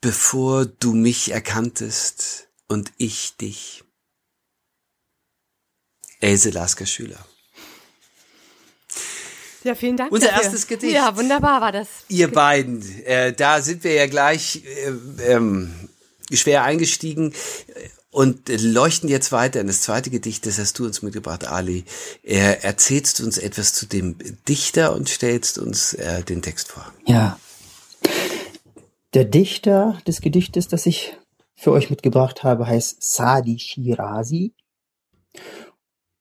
bevor du mich erkanntest und ich dich. Else Lasker Schüler. Ja, vielen Dank. Unser dafür. erstes Gedicht. Ja, wunderbar war das. Ihr beiden, äh, da sind wir ja gleich äh, ähm, schwer eingestiegen und leuchten jetzt weiter in das zweite Gedicht, das hast du uns mitgebracht, Ali. Er erzählst uns etwas zu dem Dichter und stellst uns äh, den Text vor. Ja, der Dichter des Gedichtes, das ich für euch mitgebracht habe, heißt Sadi Shirazi.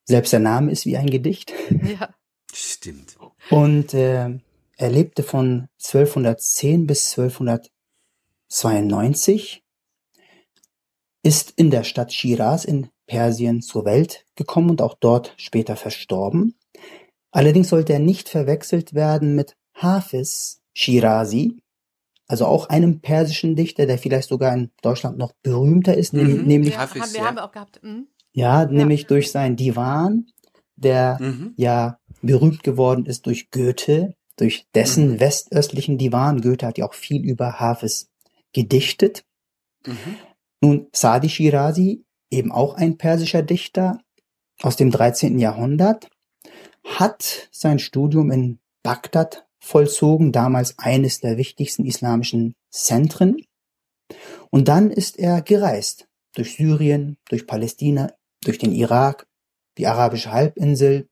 Selbst der Name ist wie ein Gedicht. Ja. Stimmt. Und äh, er lebte von 1210 bis 1292, ist in der Stadt Shiraz in Persien zur Welt gekommen und auch dort später verstorben. Allerdings sollte er nicht verwechselt werden mit Hafiz Shirazi, also auch einem persischen Dichter, der vielleicht sogar in Deutschland noch berühmter ist, Mhm. nämlich Ja, Hafiz, haben, wir ja. haben wir auch gehabt. Mhm. ja, nämlich durch sein Divan, der Mhm. ja berühmt geworden ist durch Goethe, durch dessen Mhm. westöstlichen Divan. Goethe hat ja auch viel über Hafiz gedichtet. Mhm. Nun, Sadi Shirazi, eben auch ein persischer Dichter aus dem 13. Jahrhundert, hat sein Studium in Bagdad vollzogen, damals eines der wichtigsten islamischen Zentren. Und dann ist er gereist durch Syrien, durch Palästina, durch den Irak, die arabische Halbinsel,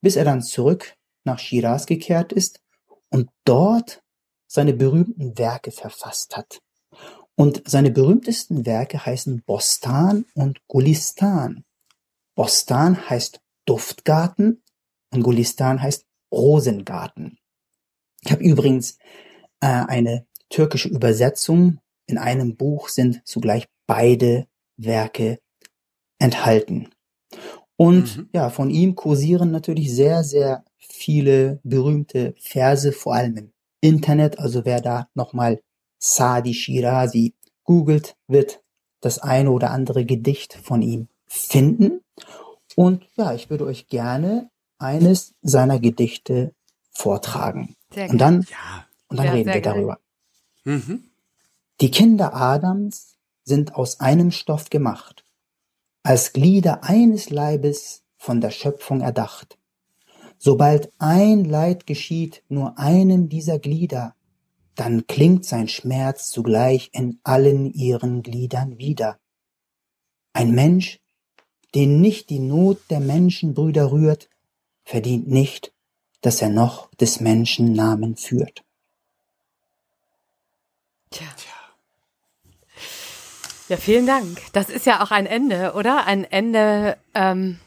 bis er dann zurück nach Shiraz gekehrt ist und dort seine berühmten Werke verfasst hat. Und seine berühmtesten Werke heißen Bostan und Gulistan. Bostan heißt Duftgarten und Gulistan heißt Rosengarten. Ich habe übrigens äh, eine türkische Übersetzung. In einem Buch sind zugleich beide Werke enthalten. Und Mhm. ja, von ihm kursieren natürlich sehr, sehr viele berühmte Verse, vor allem im Internet. Also wer da nochmal Sadi Shirazi googelt, wird das eine oder andere Gedicht von ihm finden. Und ja, ich würde euch gerne eines seiner Gedichte vortragen. Sehr Und dann, Ja. und dann Ja, reden wir darüber. Mhm. Die Kinder Adams sind aus einem Stoff gemacht, als Glieder eines Leibes von der Schöpfung erdacht. Sobald ein Leid geschieht nur einem dieser Glieder, dann klingt sein Schmerz zugleich in allen ihren Gliedern wieder. Ein Mensch, den nicht die Not der Menschenbrüder rührt, verdient nicht, dass er noch des Menschen Namen führt. Tja. Ja, vielen Dank. Das ist ja auch ein Ende, oder? Ein Ende ähm,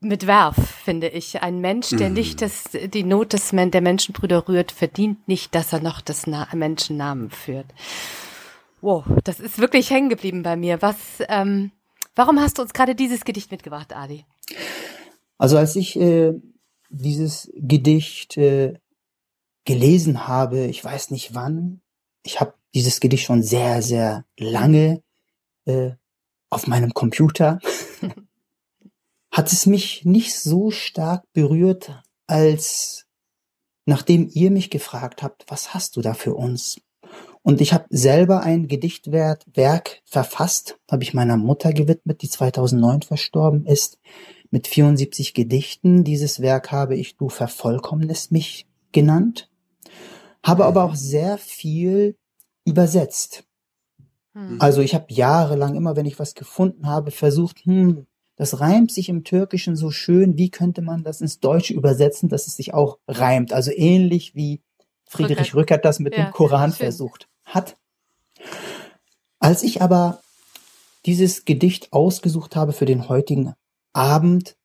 mit Werf, finde ich. Ein Mensch, der Mhm. nicht das, die Not des Men der Menschenbrüder rührt, verdient nicht, dass er noch des Na Menschennamen führt. Wow, das ist wirklich hängen geblieben bei mir. Was, ähm, warum hast du uns gerade dieses Gedicht mitgebracht, Adi? Also als ich äh, dieses Gedicht äh, gelesen habe, ich weiß nicht wann, ich habe dieses Gedicht schon sehr, sehr lange äh, auf meinem Computer, [laughs] hat es mich nicht so stark berührt, als nachdem ihr mich gefragt habt, was hast du da für uns? Und ich habe selber ein Gedichtwerk Werk verfasst, habe ich meiner Mutter gewidmet, die 2009 verstorben ist mit 74 Gedichten. Dieses Werk habe ich Du vervollkommnest mich genannt, habe aber auch sehr viel übersetzt. Hm. Also ich habe jahrelang immer, wenn ich was gefunden habe, versucht, hm, das reimt sich im Türkischen so schön, wie könnte man das ins Deutsche übersetzen, dass es sich auch reimt. Also ähnlich wie Friedrich Rückert. Rückert das mit Ja, dem Koran versucht hat. Als ich aber dieses Gedicht ausgesucht habe für den heutigen Abend,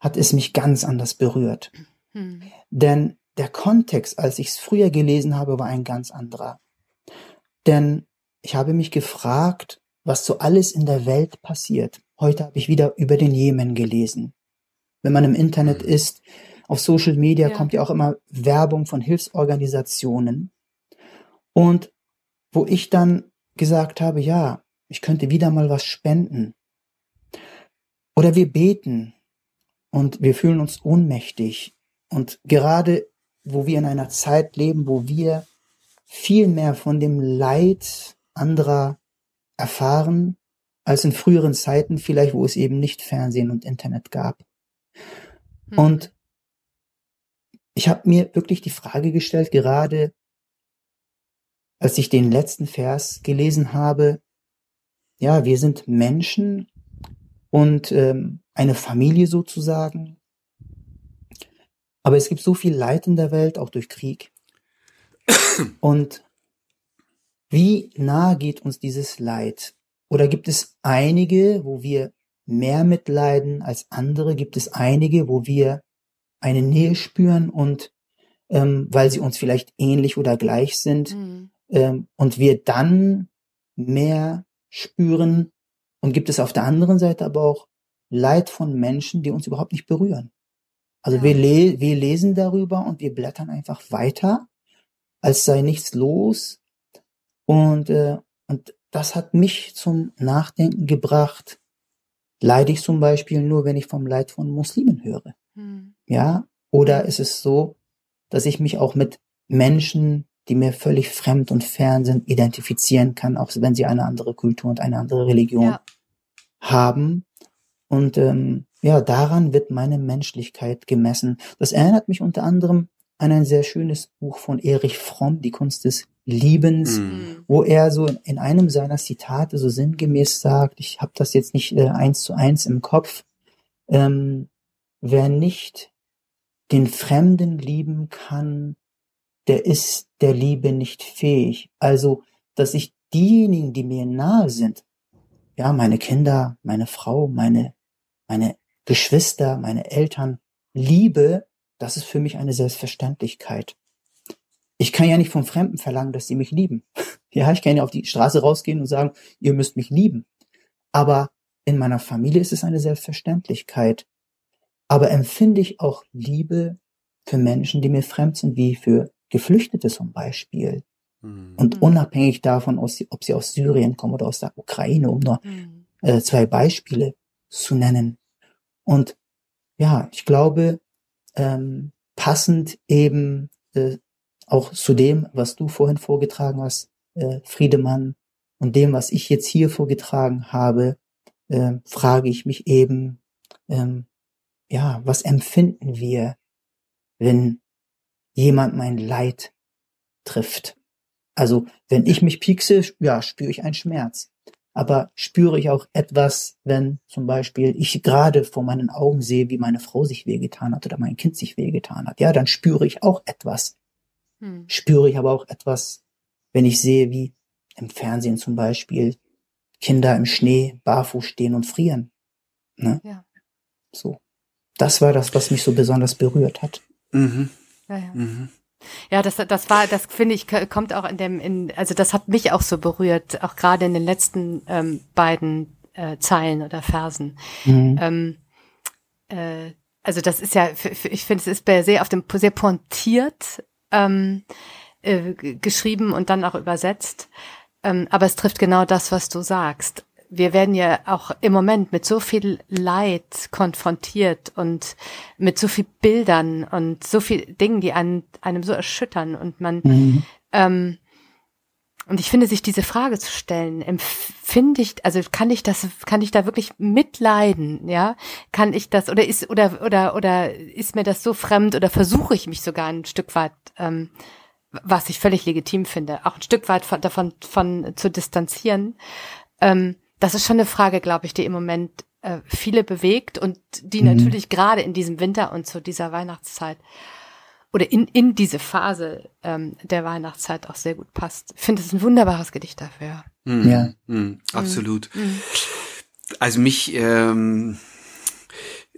hat es mich ganz anders berührt. Hm. Denn der Kontext, als ich es früher gelesen habe, war ein ganz anderer. Denn ich habe mich gefragt, was so alles in der Welt passiert. Heute habe ich wieder über den Jemen gelesen. Wenn man im Internet Mhm. ist, auf Social Media Ja. kommt ja auch immer Werbung von Hilfsorganisationen. Und wo ich dann gesagt habe, ja, ich könnte wieder mal was spenden. Oder wir beten und wir fühlen uns ohnmächtig. Und gerade wo wir in einer Zeit leben, wo wir viel mehr von dem Leid anderer erfahren, als in früheren Zeiten vielleicht, wo es eben nicht Fernsehen und Internet gab. Hm. Und ich habe mir wirklich die Frage gestellt, gerade als ich den letzten Vers gelesen habe, ja, wir sind Menschen und ähm, eine Familie sozusagen. Aber es gibt so viel Leid in der Welt, auch durch Krieg. Und wie nah geht uns dieses Leid? Oder gibt es einige, wo wir mehr mitleiden als andere? Gibt es einige, wo wir eine Nähe spüren und ähm, weil sie uns vielleicht ähnlich oder gleich sind mhm. ähm, und wir dann mehr spüren und gibt es auf der anderen Seite aber auch Leid von Menschen, die uns überhaupt nicht berühren. Also wir, le wir lesen darüber und wir blättern einfach weiter, als sei nichts los. Und, äh, und das hat mich zum Nachdenken gebracht. Leide ich zum Beispiel nur, wenn ich vom Leid von Muslimen höre? Hm. Ja? Oder ist es so, dass ich mich auch mit Menschen, die mir völlig fremd und fern sind, identifizieren kann, auch wenn sie eine andere Kultur und eine andere Religion ja. haben. Und ähm, ja, daran wird meine Menschlichkeit gemessen. Das erinnert mich unter anderem an ein sehr schönes Buch von Erich Fromm, Die Kunst des Liebens, mm. wo er so in einem seiner Zitate so sinngemäß sagt, ich habe das jetzt nicht äh, eins zu eins im Kopf, ähm, wer nicht den Fremden lieben kann, der ist der Liebe nicht fähig. Also, dass ich diejenigen, die mir nahe sind, ja, meine Kinder, meine Frau, meine, meine Geschwister, meine Eltern liebe, das ist für mich eine Selbstverständlichkeit. Ich kann ja nicht vom Fremden verlangen, dass sie mich lieben. [laughs] Ja, ich kann ja auf die Straße rausgehen und sagen, ihr müsst mich lieben. Aber in meiner Familie ist es eine Selbstverständlichkeit. Aber empfinde ich auch Liebe für Menschen, die mir fremd sind, wie für Geflüchtete zum Beispiel. Mhm. Und unabhängig davon, ob sie aus Syrien kommen oder aus der Ukraine, um nur mhm. äh, zwei Beispiele zu nennen. Und ja, ich glaube, ähm, passend eben äh, auch zu dem, was du vorhin vorgetragen hast, äh, Friedemann, und dem, was ich jetzt hier vorgetragen habe, äh, frage ich mich eben, ähm, ja, was empfinden wir, wenn jemand mein Leid trifft? Also, wenn ich mich piekse, ja, spüre ich einen Schmerz. Aber spüre ich auch etwas, wenn zum Beispiel ich gerade vor meinen Augen sehe, wie meine Frau sich wehgetan hat oder mein Kind sich wehgetan hat. Ja, dann spüre ich auch etwas. Hm. Spüre ich aber auch etwas, wenn ich sehe, wie im Fernsehen zum Beispiel Kinder im Schnee barfuß stehen und frieren. Ne? Ja. So das war das, was mich so besonders berührt hat. Mhm. Ja, ja. Mhm. Ja, das, das war, das finde ich, kommt auch in dem, in, also das hat mich auch so berührt, auch gerade in den letzten ähm, beiden äh, Zeilen oder Versen. Mhm. Ähm, äh, also das ist ja, ich finde, es ist sehr auf dem sehr pointiert ähm, äh, geschrieben und dann auch übersetzt. Ähm, aber es trifft genau das, was du sagst wir werden ja auch im Moment mit so viel Leid konfrontiert und mit so viel Bildern und so viel Dingen, die einen, einem so erschüttern und man, mhm. ähm, und ich finde, sich diese Frage zu stellen, empfinde ich, also kann ich das, kann ich da wirklich mitleiden, ja? Kann ich das, oder ist, oder, oder, oder ist mir das so fremd oder versuche ich mich sogar ein Stück weit, ähm, was ich völlig legitim finde, auch ein Stück weit von, davon von zu distanzieren. Ähm, das ist schon eine Frage, glaube ich, die im Moment äh, viele bewegt und die mhm. natürlich gerade in diesem Winter und zu dieser Weihnachtszeit oder in, in diese Phase ähm, der Weihnachtszeit auch sehr gut passt. Ich finde es ein wunderbares Gedicht dafür. Mhm. Ja. Mhm, absolut. Mhm. Also mich ähm,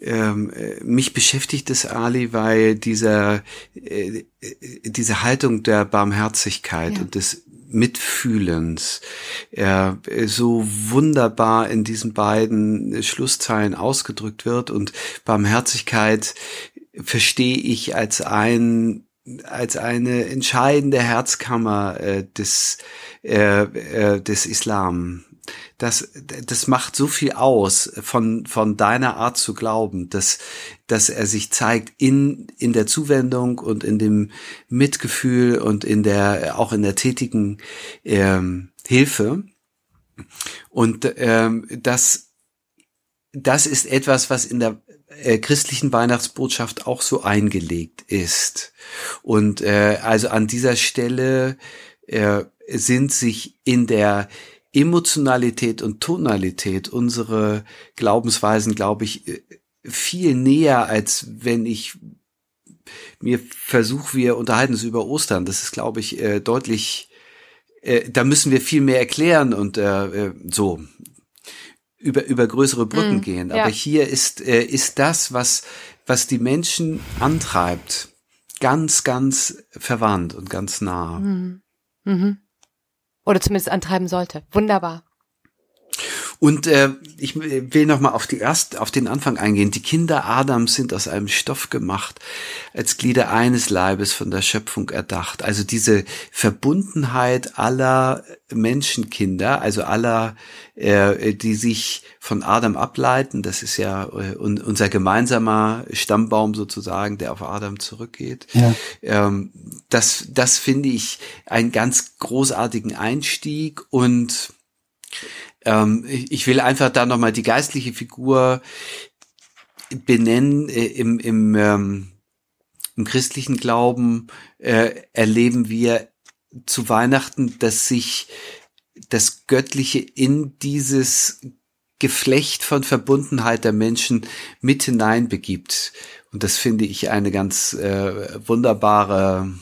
ähm, mich beschäftigt es, Ali, weil dieser, äh, diese Haltung der Barmherzigkeit ja. und des Mitfühlens er so wunderbar in diesen beiden Schlusszeilen ausgedrückt wird und Barmherzigkeit verstehe ich als ein als eine entscheidende Herzkammer äh, des äh, äh, des Islam das, das macht so viel aus von, von deiner Art zu glauben, dass, dass er sich zeigt in, in der Zuwendung und in dem Mitgefühl und in der, auch in der tätigen ähm, Hilfe. Und ähm, das, das ist etwas, was in der äh, christlichen Weihnachtsbotschaft auch so eingelegt ist. Und äh, also an dieser Stelle äh, sind sich in der Emotionalität und Tonalität unsere Glaubensweisen, glaube ich, äh, viel näher, als wenn ich mir versuche, wir unterhalten uns über Ostern. Das ist, glaube ich, äh, deutlich, äh, da müssen wir viel mehr erklären und so. über, über größere Brücken Mhm, gehen. ja. Aber hier ist, äh, ist das, was, was die Menschen antreibt, ganz, ganz verwandt und ganz nah. Mhm. Oder zumindest antreiben sollte. Wunderbar. Und äh, ich will noch mal auf die erst auf den Anfang eingehen. Die Kinder Adams sind aus einem Stoff gemacht, als Glieder eines Leibes von der Schöpfung erdacht. Also diese Verbundenheit aller Menschenkinder, also aller, äh, die sich von Adam ableiten. Das ist ja äh, un unser gemeinsamer Stammbaum sozusagen, der auf Adam zurückgeht. Ja. Ähm, das, das finde ich einen ganz großartigen Einstieg und ähm, ich will einfach da nochmal die geistliche Figur benennen. Äh, Im, im, ähm, im christlichen Glauben äh, erleben wir zu Weihnachten, dass sich das Göttliche in dieses Geflecht von Verbundenheit der Menschen mit hineinbegibt. Und das finde ich eine ganz äh, wunderbare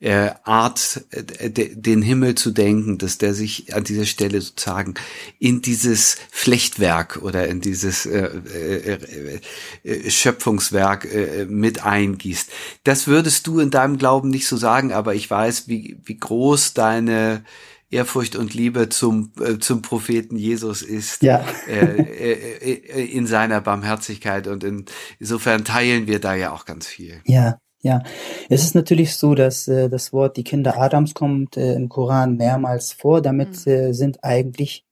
äh, Art, äh, de, den Himmel zu denken, dass der sich an dieser Stelle sozusagen in dieses Flechtwerk oder in dieses äh, äh, Schöpfungswerk äh, mit eingießt. Das würdest du in deinem Glauben nicht so sagen, aber ich weiß, wie, wie groß deine Ehrfurcht und Liebe zum, äh, zum Propheten Jesus ist Ja. äh, äh, äh, in seiner Barmherzigkeit und in, insofern teilen wir da ja auch ganz viel. Ja, ja. Es ist natürlich so, dass äh, das Wort die Kinder Adams kommt äh, im Koran mehrmals vor. Damit äh, sind eigentlich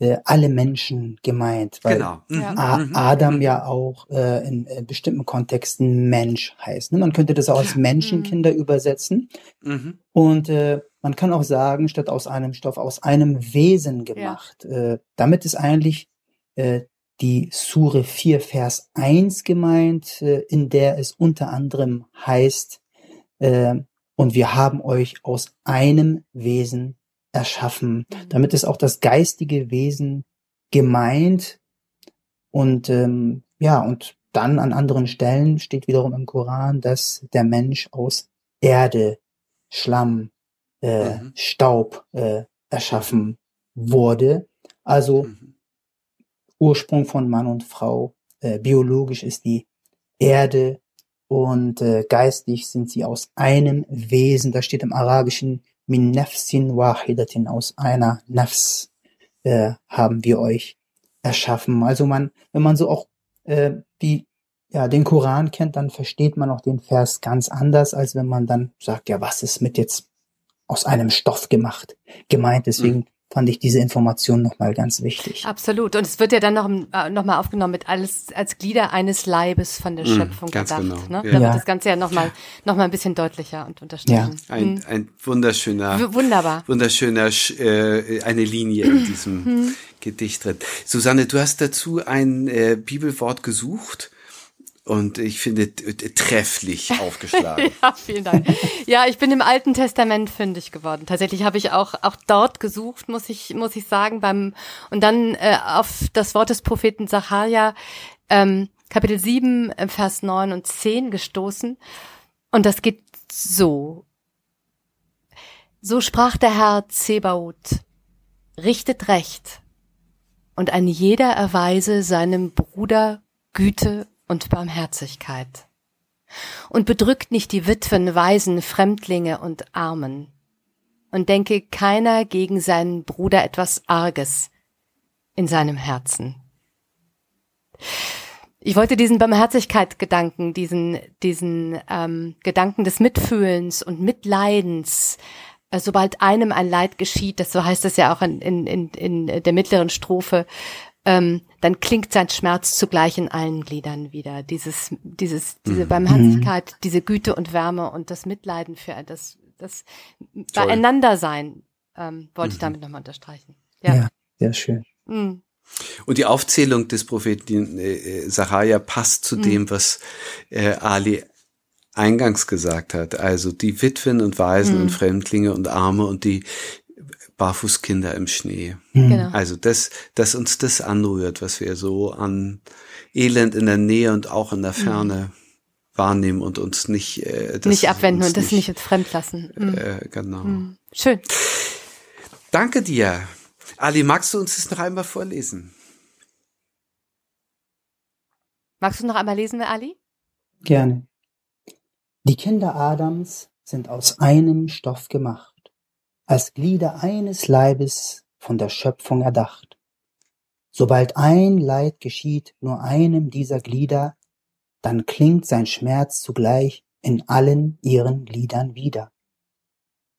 äh, alle Menschen gemeint, weil Genau. Ja. Mhm. A Mhm. Adam ja auch äh, in äh, bestimmten Kontexten Mensch heißt. Ne? Man könnte das auch als Menschenkinder übersetzen. Mhm. Und äh, man kann auch sagen, statt aus einem Stoff, aus einem Wesen gemacht. Äh, damit ist eigentlich äh, die Sure 4, Vers 1 gemeint, äh, in der es unter anderem heißt, äh, und wir haben euch aus einem Wesen erschaffen. Damit ist auch das geistige Wesen gemeint. Und ähm, ja, und dann an anderen Stellen steht wiederum im Koran, dass der Mensch aus Erde, Schlamm, äh, Mhm. Staub äh, erschaffen wurde. Also Mhm. Ursprung von Mann und Frau. Äh, biologisch ist die Erde und äh, geistig sind sie aus einem Wesen. Da steht im Arabischen min nafsin wahidatin aus einer Nafs äh, haben wir euch erschaffen. Also man, wenn man so auch äh, die ja den Koran kennt, dann versteht man auch den Vers ganz anders, als wenn man dann sagt, ja, was ist mit jetzt aus einem Stoff gemacht gemeint. Deswegen fand ich diese Information nochmal ganz wichtig. Absolut. Und es wird ja dann noch, äh, noch mal aufgenommen mit alles als Glieder eines Leibes von der Mhm, Schöpfung ganz gedacht. genau. Ne? Ja. Da wird Ja. das Ganze ja noch mal, noch mal ein bisschen deutlicher und unterstrichen. Ein, Mhm. ein wunderschöner, W- Wunderbar. wunderschöner, Sch- äh, eine Linie in diesem Mhm. Gedicht drin. Susanne, du hast dazu ein äh, Bibelwort gesucht und ich finde trefflich [laughs] aufgeschlagen. Ja, vielen Dank. Ja, ich bin im Alten Testament fündig geworden. Tatsächlich habe ich auch auch dort gesucht, muss ich muss ich sagen, beim und dann äh, auf das Wort des Propheten Sacharja ähm, Kapitel 7 äh, Vers 9 und 10 gestoßen und das geht so. So sprach der Herr Zebaoth: Richtet recht und ein jeder erweise seinem Bruder Güte und Barmherzigkeit und bedrückt nicht die Witwen, Waisen, Fremdlinge und Armen. Und denke keiner gegen seinen Bruder etwas Arges in seinem Herzen. Ich wollte diesen Barmherzigkeit-Gedanken, diesen, diesen ähm, Gedanken des Mitfühlens und Mitleidens, äh, sobald einem ein Leid geschieht, das so heißt es ja auch in, in, in, in der mittleren Strophe, ähm, dann klingt sein Schmerz zugleich in allen Gliedern wieder. Dieses, dieses, diese Barmherzigkeit, diese Güte und Wärme und das Mitleiden für das, das Toll. Beieinander sein, ähm, wollte ich damit nochmal unterstreichen. Ja. Ja, sehr schön. Mm. Und die Aufzählung des Propheten äh, Sacharja passt zu dem, was äh, Ali eingangs gesagt hat. Also die Witwen und Waisen und Fremdlinge und Arme und die Barfußkinder im Schnee. Genau. Also das, dass uns das anrührt, was wir so an Elend in der Nähe und auch in der Ferne wahrnehmen und uns nicht äh, das nicht abwenden und das nicht entfremd lassen. Mm. äh, genau. Schön. Danke dir. Ali, magst du uns das noch einmal vorlesen? Magst du noch einmal lesen, Ali? Gerne. Die Kinder Adams sind aus einem Stoff gemacht, als Glieder eines Leibes von der Schöpfung erdacht. Sobald ein Leid geschieht nur einem dieser Glieder, dann klingt sein Schmerz zugleich in allen ihren Gliedern wieder.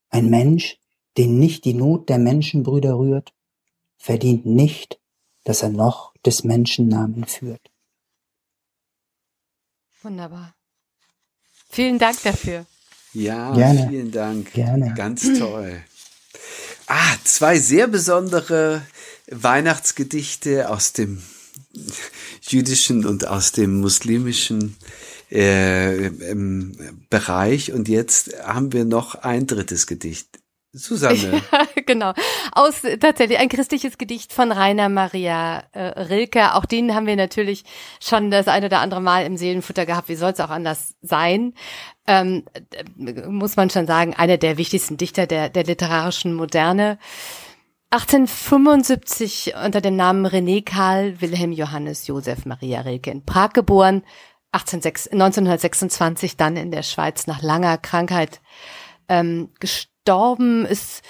Ein Mensch, den nicht die Not der Menschenbrüder rührt, verdient nicht, dass er noch des Menschen Namen führt. Wunderbar. Vielen Dank dafür. Ja, Gerne. vielen Dank. Gerne. Ganz toll. Ah, zwei sehr besondere Weihnachtsgedichte aus dem jüdischen und aus dem muslimischen äh, Bereich. Und jetzt haben wir noch ein drittes Gedicht. Susanne. [laughs] genau. Aus tatsächlich ein christliches Gedicht von Rainer Maria äh, Rilke. Auch den haben wir natürlich schon das eine oder andere Mal im Seelenfutter gehabt. Wie soll es auch anders sein? Ähm, muss man schon sagen, einer der wichtigsten Dichter der, der literarischen Moderne. 1875 unter dem Namen René Karl Wilhelm Johannes Josef Maria Rilke in Prag geboren. 1926 dann in der Schweiz nach langer Krankheit ähm, gestorben, ist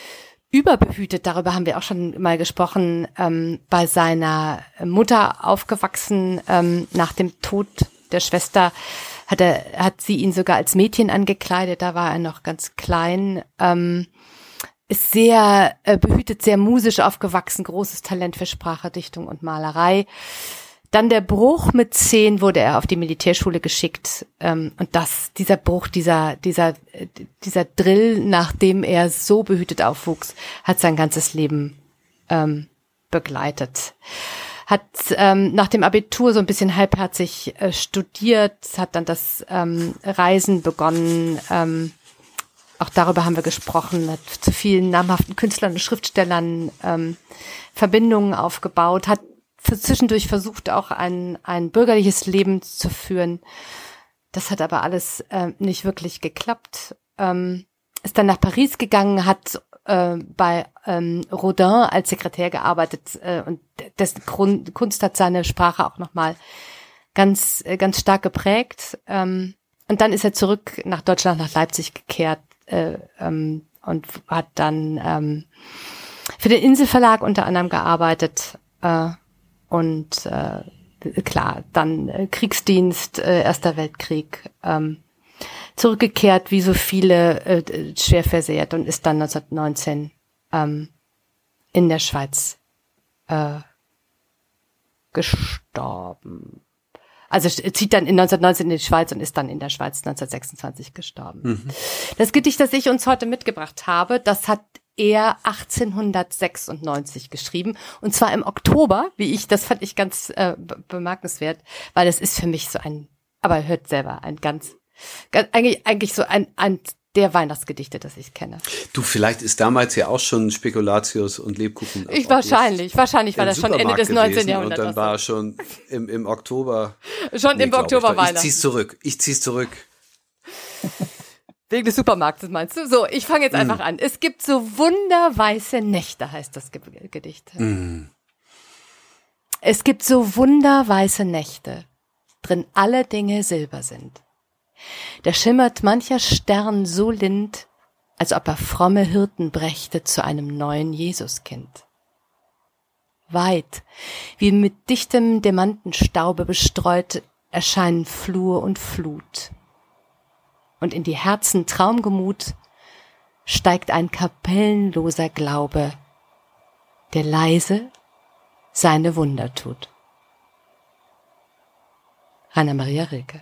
überbehütet, darüber haben wir auch schon mal gesprochen, ähm, bei seiner Mutter aufgewachsen. Ähm, nach dem Tod der Schwester hat er, hat sie ihn sogar als Mädchen angekleidet, da war er noch ganz klein. Ähm, ist sehr äh, behütet, sehr musisch aufgewachsen, großes Talent für Sprache, Dichtung und Malerei. Dann der Bruch mit zehn wurde er auf die Militärschule geschickt ähm, und das, dieser Bruch, dieser, dieser, dieser Drill, nachdem er so behütet aufwuchs, hat sein ganzes Leben ähm, begleitet. Hat ähm, nach dem Abitur so ein bisschen halbherzig äh, studiert, hat dann das ähm, Reisen begonnen. Ähm, auch darüber haben wir gesprochen, hat zu vielen namhaften Künstlern und Schriftstellern ähm, Verbindungen aufgebaut, hat zwischendurch versucht, auch ein, ein bürgerliches Leben zu führen. Das hat aber alles äh, nicht wirklich geklappt. Ähm, ist dann nach Paris gegangen, hat äh, bei ähm, Rodin als Sekretär gearbeitet äh, und dessen Grund, Kunst hat seine Sprache auch nochmal ganz, äh, ganz stark geprägt. Ähm, und dann ist er zurück nach Deutschland, nach Leipzig gekehrt äh, ähm, und hat dann ähm, für den Inselverlag unter anderem gearbeitet. Äh, und äh, klar, dann äh, Kriegsdienst, äh, Erster Weltkrieg, ähm, zurückgekehrt, wie so viele, äh, schwer versehrt und ist dann 1919 ähm, in der Schweiz äh, gestorben. Also zieht dann in 1919 in die Schweiz und ist dann in der Schweiz 1926 gestorben. Mhm. Das Gedicht, das ich uns heute mitgebracht habe, das hat er 1896 geschrieben und zwar im Oktober, wie ich, das fand ich ganz äh, bemerkenswert, weil das ist für mich so ein, aber hört selber, ein ganz, ganz eigentlich, eigentlich so ein, ein der Weihnachtsgedichte, das ich kenne. Du, vielleicht ist damals ja auch schon Spekulatius und Lebkuchen. Ich wahrscheinlich, wahrscheinlich war das schon Ende des 19. Jahrhunderts. Und dann war schon im, im Oktober. Schon nee, im Oktober ich, Weihnachten. Ich zieh's zurück. Ich zieh's zurück. [laughs] Wegen des Supermarktes meinst du? So, ich fange jetzt einfach mm. an. Es gibt so wunderweiße Nächte, heißt das Gedicht. Mm. Es gibt so wunderweiße Nächte, drin alle Dinge Silber sind. Da schimmert mancher Stern so lind, als ob er fromme Hirten brächte zu einem neuen Jesuskind. Weit, wie mit dichtem Demantenstaube bestreut, erscheinen Flur und Flut. Und in die Herzen Traumgemut steigt ein kapellenloser Glaube, der leise seine Wunder tut. Hanna Maria Rilke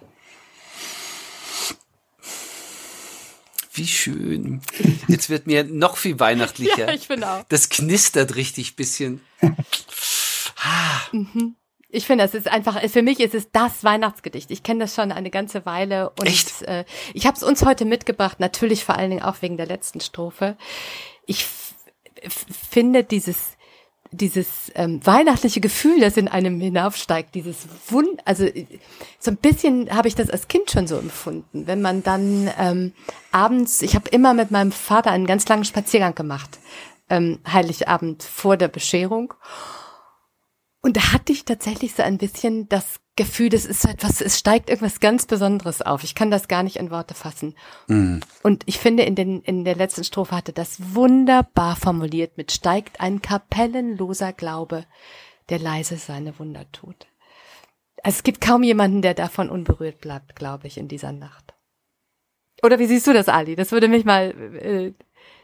Wie schön. Jetzt wird mir noch viel weihnachtlicher. [laughs] ja, ich bin auch. Das knistert richtig bisschen. [laughs] mhm. Ich finde, das ist einfach, für mich ist es das Weihnachtsgedicht. Ich kenne das schon eine ganze Weile und Echt? Äh, ich habe es uns heute mitgebracht, natürlich vor allen Dingen auch wegen der letzten Strophe. Ich finde dieses dieses ähm, weihnachtliche Gefühl, das in einem hinaufsteigt, dieses Wund, also so ein bisschen habe ich das als Kind schon so empfunden, wenn man dann ähm, abends, ich habe immer mit meinem Vater einen ganz langen Spaziergang gemacht ähm, Heiligabend vor der Bescherung. Und da hatte ich tatsächlich so ein bisschen das Gefühl, das ist so etwas, es steigt irgendwas ganz Besonderes auf. Ich kann das gar nicht in Worte fassen. Mm. Und ich finde, in, den, in der letzten Strophe hatte das wunderbar formuliert mit steigt ein kapellenloser Glaube, der leise seine Wunder tut. Also es gibt kaum jemanden, der davon unberührt bleibt, glaube ich, in dieser Nacht. Oder wie siehst du das, Ali? Das würde mich mal, äh,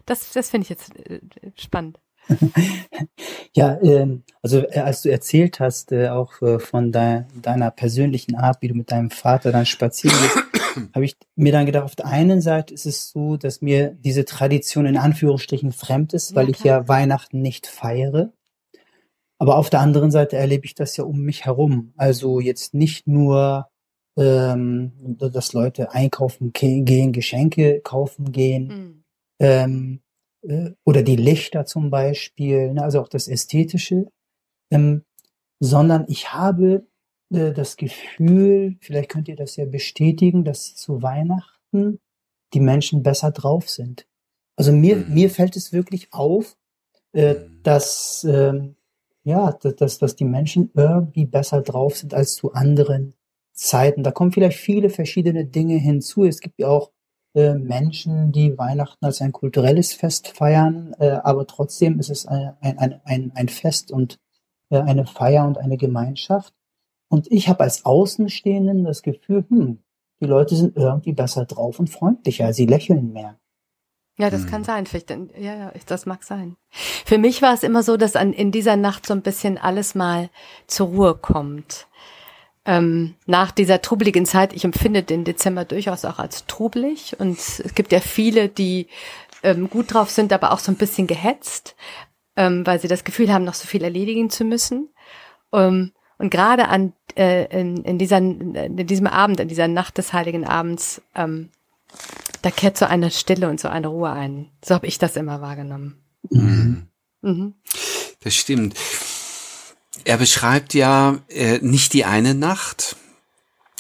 das, das finde ich jetzt äh, spannend. [laughs] ja, ähm, also äh, als du erzählt hast, äh, auch äh, von de deiner persönlichen Art, wie du mit deinem Vater dann spazieren gehst, [clears throat] habe ich mir dann gedacht, auf der einen Seite ist es so, dass mir diese Tradition in Anführungsstrichen fremd ist, weil ja, ich ja Weihnachten nicht feiere. Aber auf der anderen Seite erlebe ich das ja um mich herum. Also jetzt nicht nur, ähm, dass Leute einkaufen gehen, Geschenke kaufen gehen, mhm. ähm, äh, oder die Lichter zum Beispiel, ne, also auch das Ästhetische, ähm, sondern ich habe äh, das Gefühl, vielleicht könnt ihr das ja bestätigen, dass zu Weihnachten die Menschen besser drauf sind. Also mir, mhm. mir fällt es wirklich auf, äh, mhm. dass ähm, ja, dass, dass die Menschen irgendwie besser drauf sind als zu anderen Zeiten. Da kommen vielleicht viele verschiedene Dinge hinzu. Es gibt ja auch äh, Menschen, die Weihnachten als ein kulturelles Fest feiern, äh, aber trotzdem ist es ein, ein, ein, ein Fest und äh, eine Feier und eine Gemeinschaft. Und ich habe als Außenstehenden das Gefühl, hm, die Leute sind irgendwie besser drauf und freundlicher, sie lächeln mehr. Ja, das hm. kann sein. Vielleicht, ja, ja, das mag sein. Für mich war es immer so, dass an, in dieser Nacht so ein bisschen alles mal zur Ruhe kommt. Ähm, nach dieser trubeligen Zeit, ich empfinde den Dezember durchaus auch als trubelig und es gibt ja viele, die ähm, gut drauf sind, aber auch so ein bisschen gehetzt, ähm, weil sie das Gefühl haben, noch so viel erledigen zu müssen. Ähm, und gerade an äh, in, in, dieser, in diesem Abend, in dieser Nacht des Heiligen Abends, ähm, da kehrt so eine Stille und so eine Ruhe ein. So habe ich das immer wahrgenommen. Mhm. Mhm. Das stimmt. Er beschreibt ja äh, nicht die eine Nacht,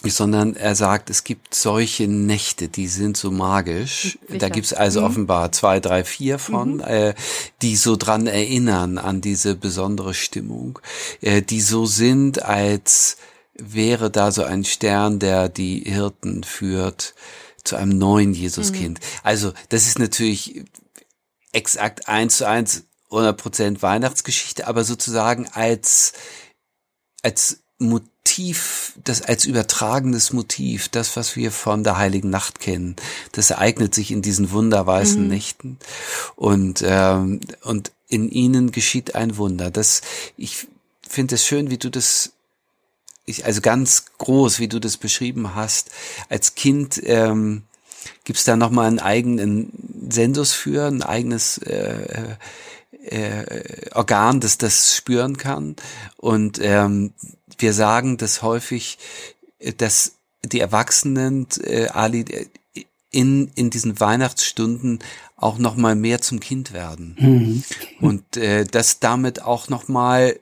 sondern er sagt, es gibt solche Nächte, die sind so magisch. Sicher. Da gibt's also mhm. offenbar zwei, drei, vier von, mhm. äh, die so dran erinnern an diese besondere Stimmung, äh, die so sind, als wäre da so ein Stern, der die Hirten führt zu einem neuen Jesuskind. Mhm. Also das ist natürlich exakt eins zu eins 100% Weihnachtsgeschichte, aber sozusagen als als Motiv, das als übertragenes Motiv, das, was wir von der Heiligen Nacht kennen, das ereignet sich in diesen wunderweißen mhm. Nächten und ähm, und in ihnen geschieht ein Wunder. Das ich finde es schön, wie du das ich, also ganz groß, wie du das beschrieben hast, als Kind ähm, gibt es da nochmal einen eigenen Sensus für, ein eigenes äh, äh, Organ, das das spüren kann. Und ähm, wir sagen das häufig, dass die Erwachsenen, äh, Ali, in, in diesen Weihnachtsstunden auch noch mal mehr zum Kind werden. Mhm. Und äh, dass damit auch noch mal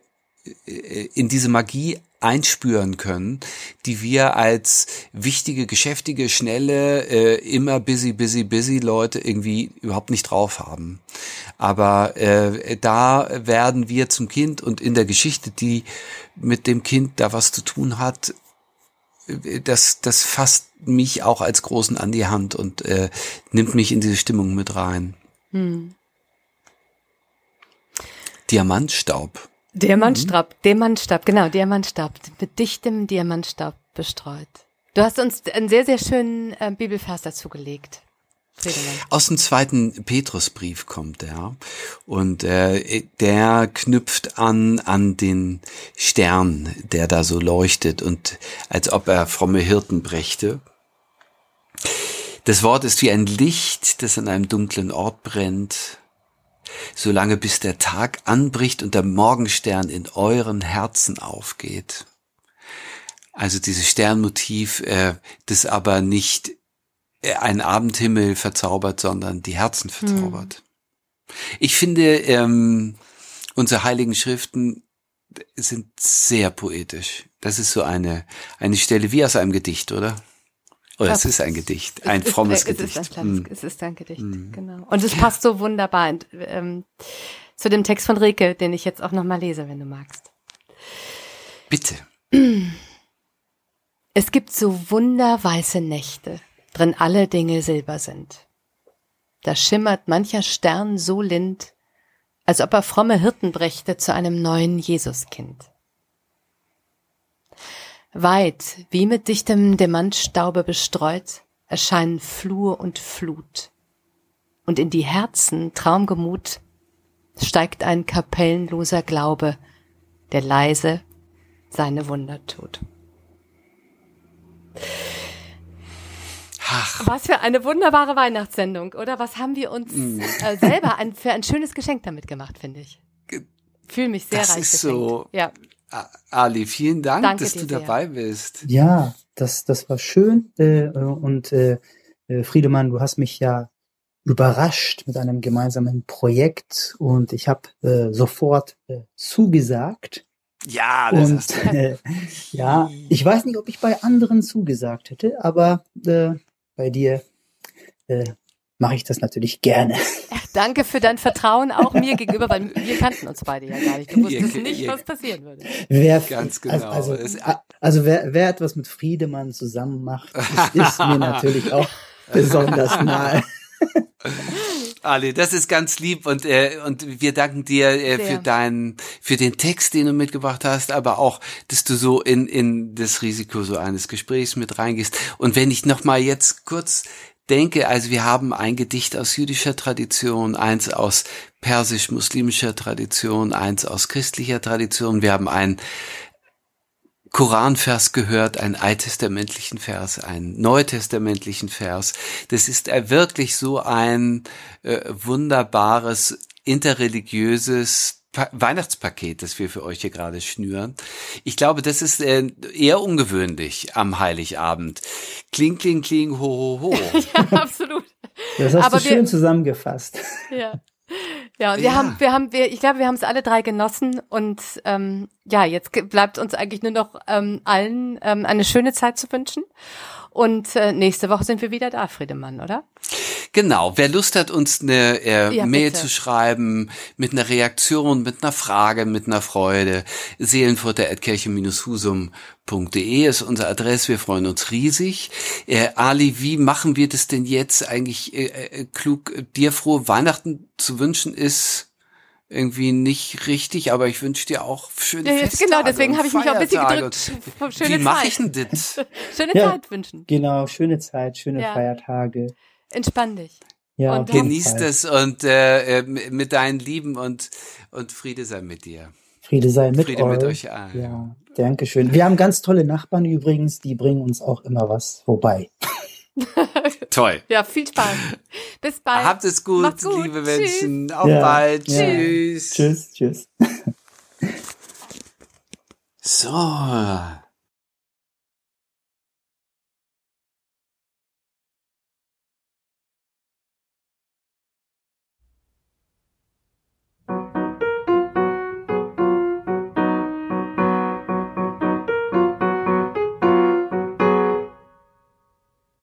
äh, in diese Magie einspüren können, die wir als wichtige, geschäftige, schnelle, äh, immer busy, busy, busy Leute irgendwie überhaupt nicht drauf haben. Aber äh, da werden wir zum Kind und in der Geschichte, die mit dem Kind da was zu tun hat, äh, das, das fasst mich auch als Großen an die Hand und äh, nimmt mich in diese Stimmung mit rein. Hm. Diamantstaub. Diamantstab, mhm. Diamantstab, genau, Diamantstab, mit dichtem Diamantstab bestreut. Du hast uns einen sehr, sehr schönen äh, Bibelvers dazu gelegt. Aus dem zweiten Petrusbrief kommt er und äh, der knüpft an an den Stern, der da so leuchtet und als ob er fromme Hirten brächte. Das Wort ist wie ein Licht, das an einem dunklen Ort brennt solange bis der Tag anbricht und der Morgenstern in euren Herzen aufgeht. Also dieses Sternmotiv, äh, das aber nicht äh, einen Abendhimmel verzaubert, sondern die Herzen verzaubert. Hm. Ich finde, ähm, unsere heiligen Schriften sind sehr poetisch. Das ist so eine, eine Stelle wie aus einem Gedicht, oder? Oder es ist ein Gedicht, ein es frommes ist, Gedicht. Es ist, ein, Mm. es ist ein Gedicht, genau. Und es passt so wunderbar und, ähm, zu dem Text von Rike, den ich jetzt auch nochmal lese, wenn du magst. Bitte. Es gibt so wunderweiße Nächte, drin alle Dinge silber sind. Da schimmert mancher Stern so lind, als ob er fromme Hirten brächte zu einem neuen Jesuskind. Weit, wie mit dichtem Demantstaube bestreut, erscheinen Flur und Flut. Und in die Herzen traumgemut steigt ein kapellenloser Glaube, der leise seine Wunder tut. Ach, Was für eine wunderbare Weihnachtssendung, oder? Was haben wir uns Mm. äh, selber ein, für ein schönes Geschenk damit gemacht, finde ich. Fühle mich sehr Das reich ist beschenkt. so- Ja, Ali, vielen Dank, Danke dass dir du sehr. dabei bist. Ja, das, das war schön. Äh, und äh, äh, Friedemann, du hast mich ja überrascht mit einem gemeinsamen Projekt und ich habe äh, sofort äh, zugesagt. Ja, das Und hast du. äh, ja, ich weiß nicht, ob ich bei anderen zugesagt hätte, aber äh, bei dir äh, mache ich das natürlich gerne. [laughs] danke für dein Vertrauen auch mir gegenüber, weil wir kannten uns beide ja gar nicht. Du wusstest Ihr- nicht, ihr- was passieren würde. Wer, Ganz Also, genau. also, Es- also wer, wer etwas mit Friedemann zusammen macht, ist, ist mir natürlich auch [laughs] besonders nahe. Ali, das ist ganz lieb und äh, und wir danken dir äh, Sehr. für deinen für den Text, den du mitgebracht hast, aber auch, dass du so in in das Risiko so eines Gesprächs mit reingehst. Und wenn ich noch mal jetzt kurz denke, also wir haben ein Gedicht aus jüdischer Tradition, eins aus persisch-muslimischer Tradition, eins aus christlicher Tradition, wir haben ein Koranvers gehört, einen alttestamentlichen Vers, einen neutestamentlichen Vers. Das ist äh, wirklich so ein äh, wunderbares interreligiöses Weihnachtspaket, das wir für euch hier gerade schnüren. Ich glaube, das ist äh, eher ungewöhnlich am Heiligabend. Kling, kling, kling, ho, ho, ho. [laughs] Ja, absolut. Das hast Aber du wir- schön zusammengefasst. [laughs] Ja. Ja, und wir Ja. haben, wir haben, wir, ich glaube, wir haben es alle drei genossen und ähm, ja, jetzt bleibt uns eigentlich nur noch ähm, allen ähm, eine schöne Zeit zu wünschen. Und äh, nächste Woche sind wir wieder da, Friedemann, oder? Genau, wer Lust hat, uns eine äh, Ja, Mail bitte. zu schreiben mit einer Reaktion, mit einer Frage, mit einer Freude, seelenfutter.kirche-husum.de ist unsere Adresse. Wir freuen uns riesig. Äh, Ali, wie machen wir das denn jetzt eigentlich äh, äh, klug? Dir frohe Weihnachten zu wünschen ist irgendwie nicht richtig, aber ich wünsche dir auch schöne Ja, Festtage genau, deswegen und habe ich mich auch ein bisschen Feiertage. gedrückt. Schöne Wie mache Zeit. ich denn das? [laughs] Schöne Ja. Zeit wünschen. Genau, schöne Zeit, schöne Ja. Feiertage. Entspann dich. Ja, Und Genieß das und äh, äh, mit deinen Lieben und, und Friede sei mit dir. Friede sei mit Friede euch. mit euch allen. Ja, danke schön. Wir haben ganz tolle Nachbarn übrigens, die bringen uns auch immer was vorbei. [laughs] Toll. Ja, viel Spaß. Bis bald. Habt es gut, gut. liebe Tschüss. Menschen. Auf Ja, bald. ja. Tschüss. Tschüss, tschüss. [laughs] So.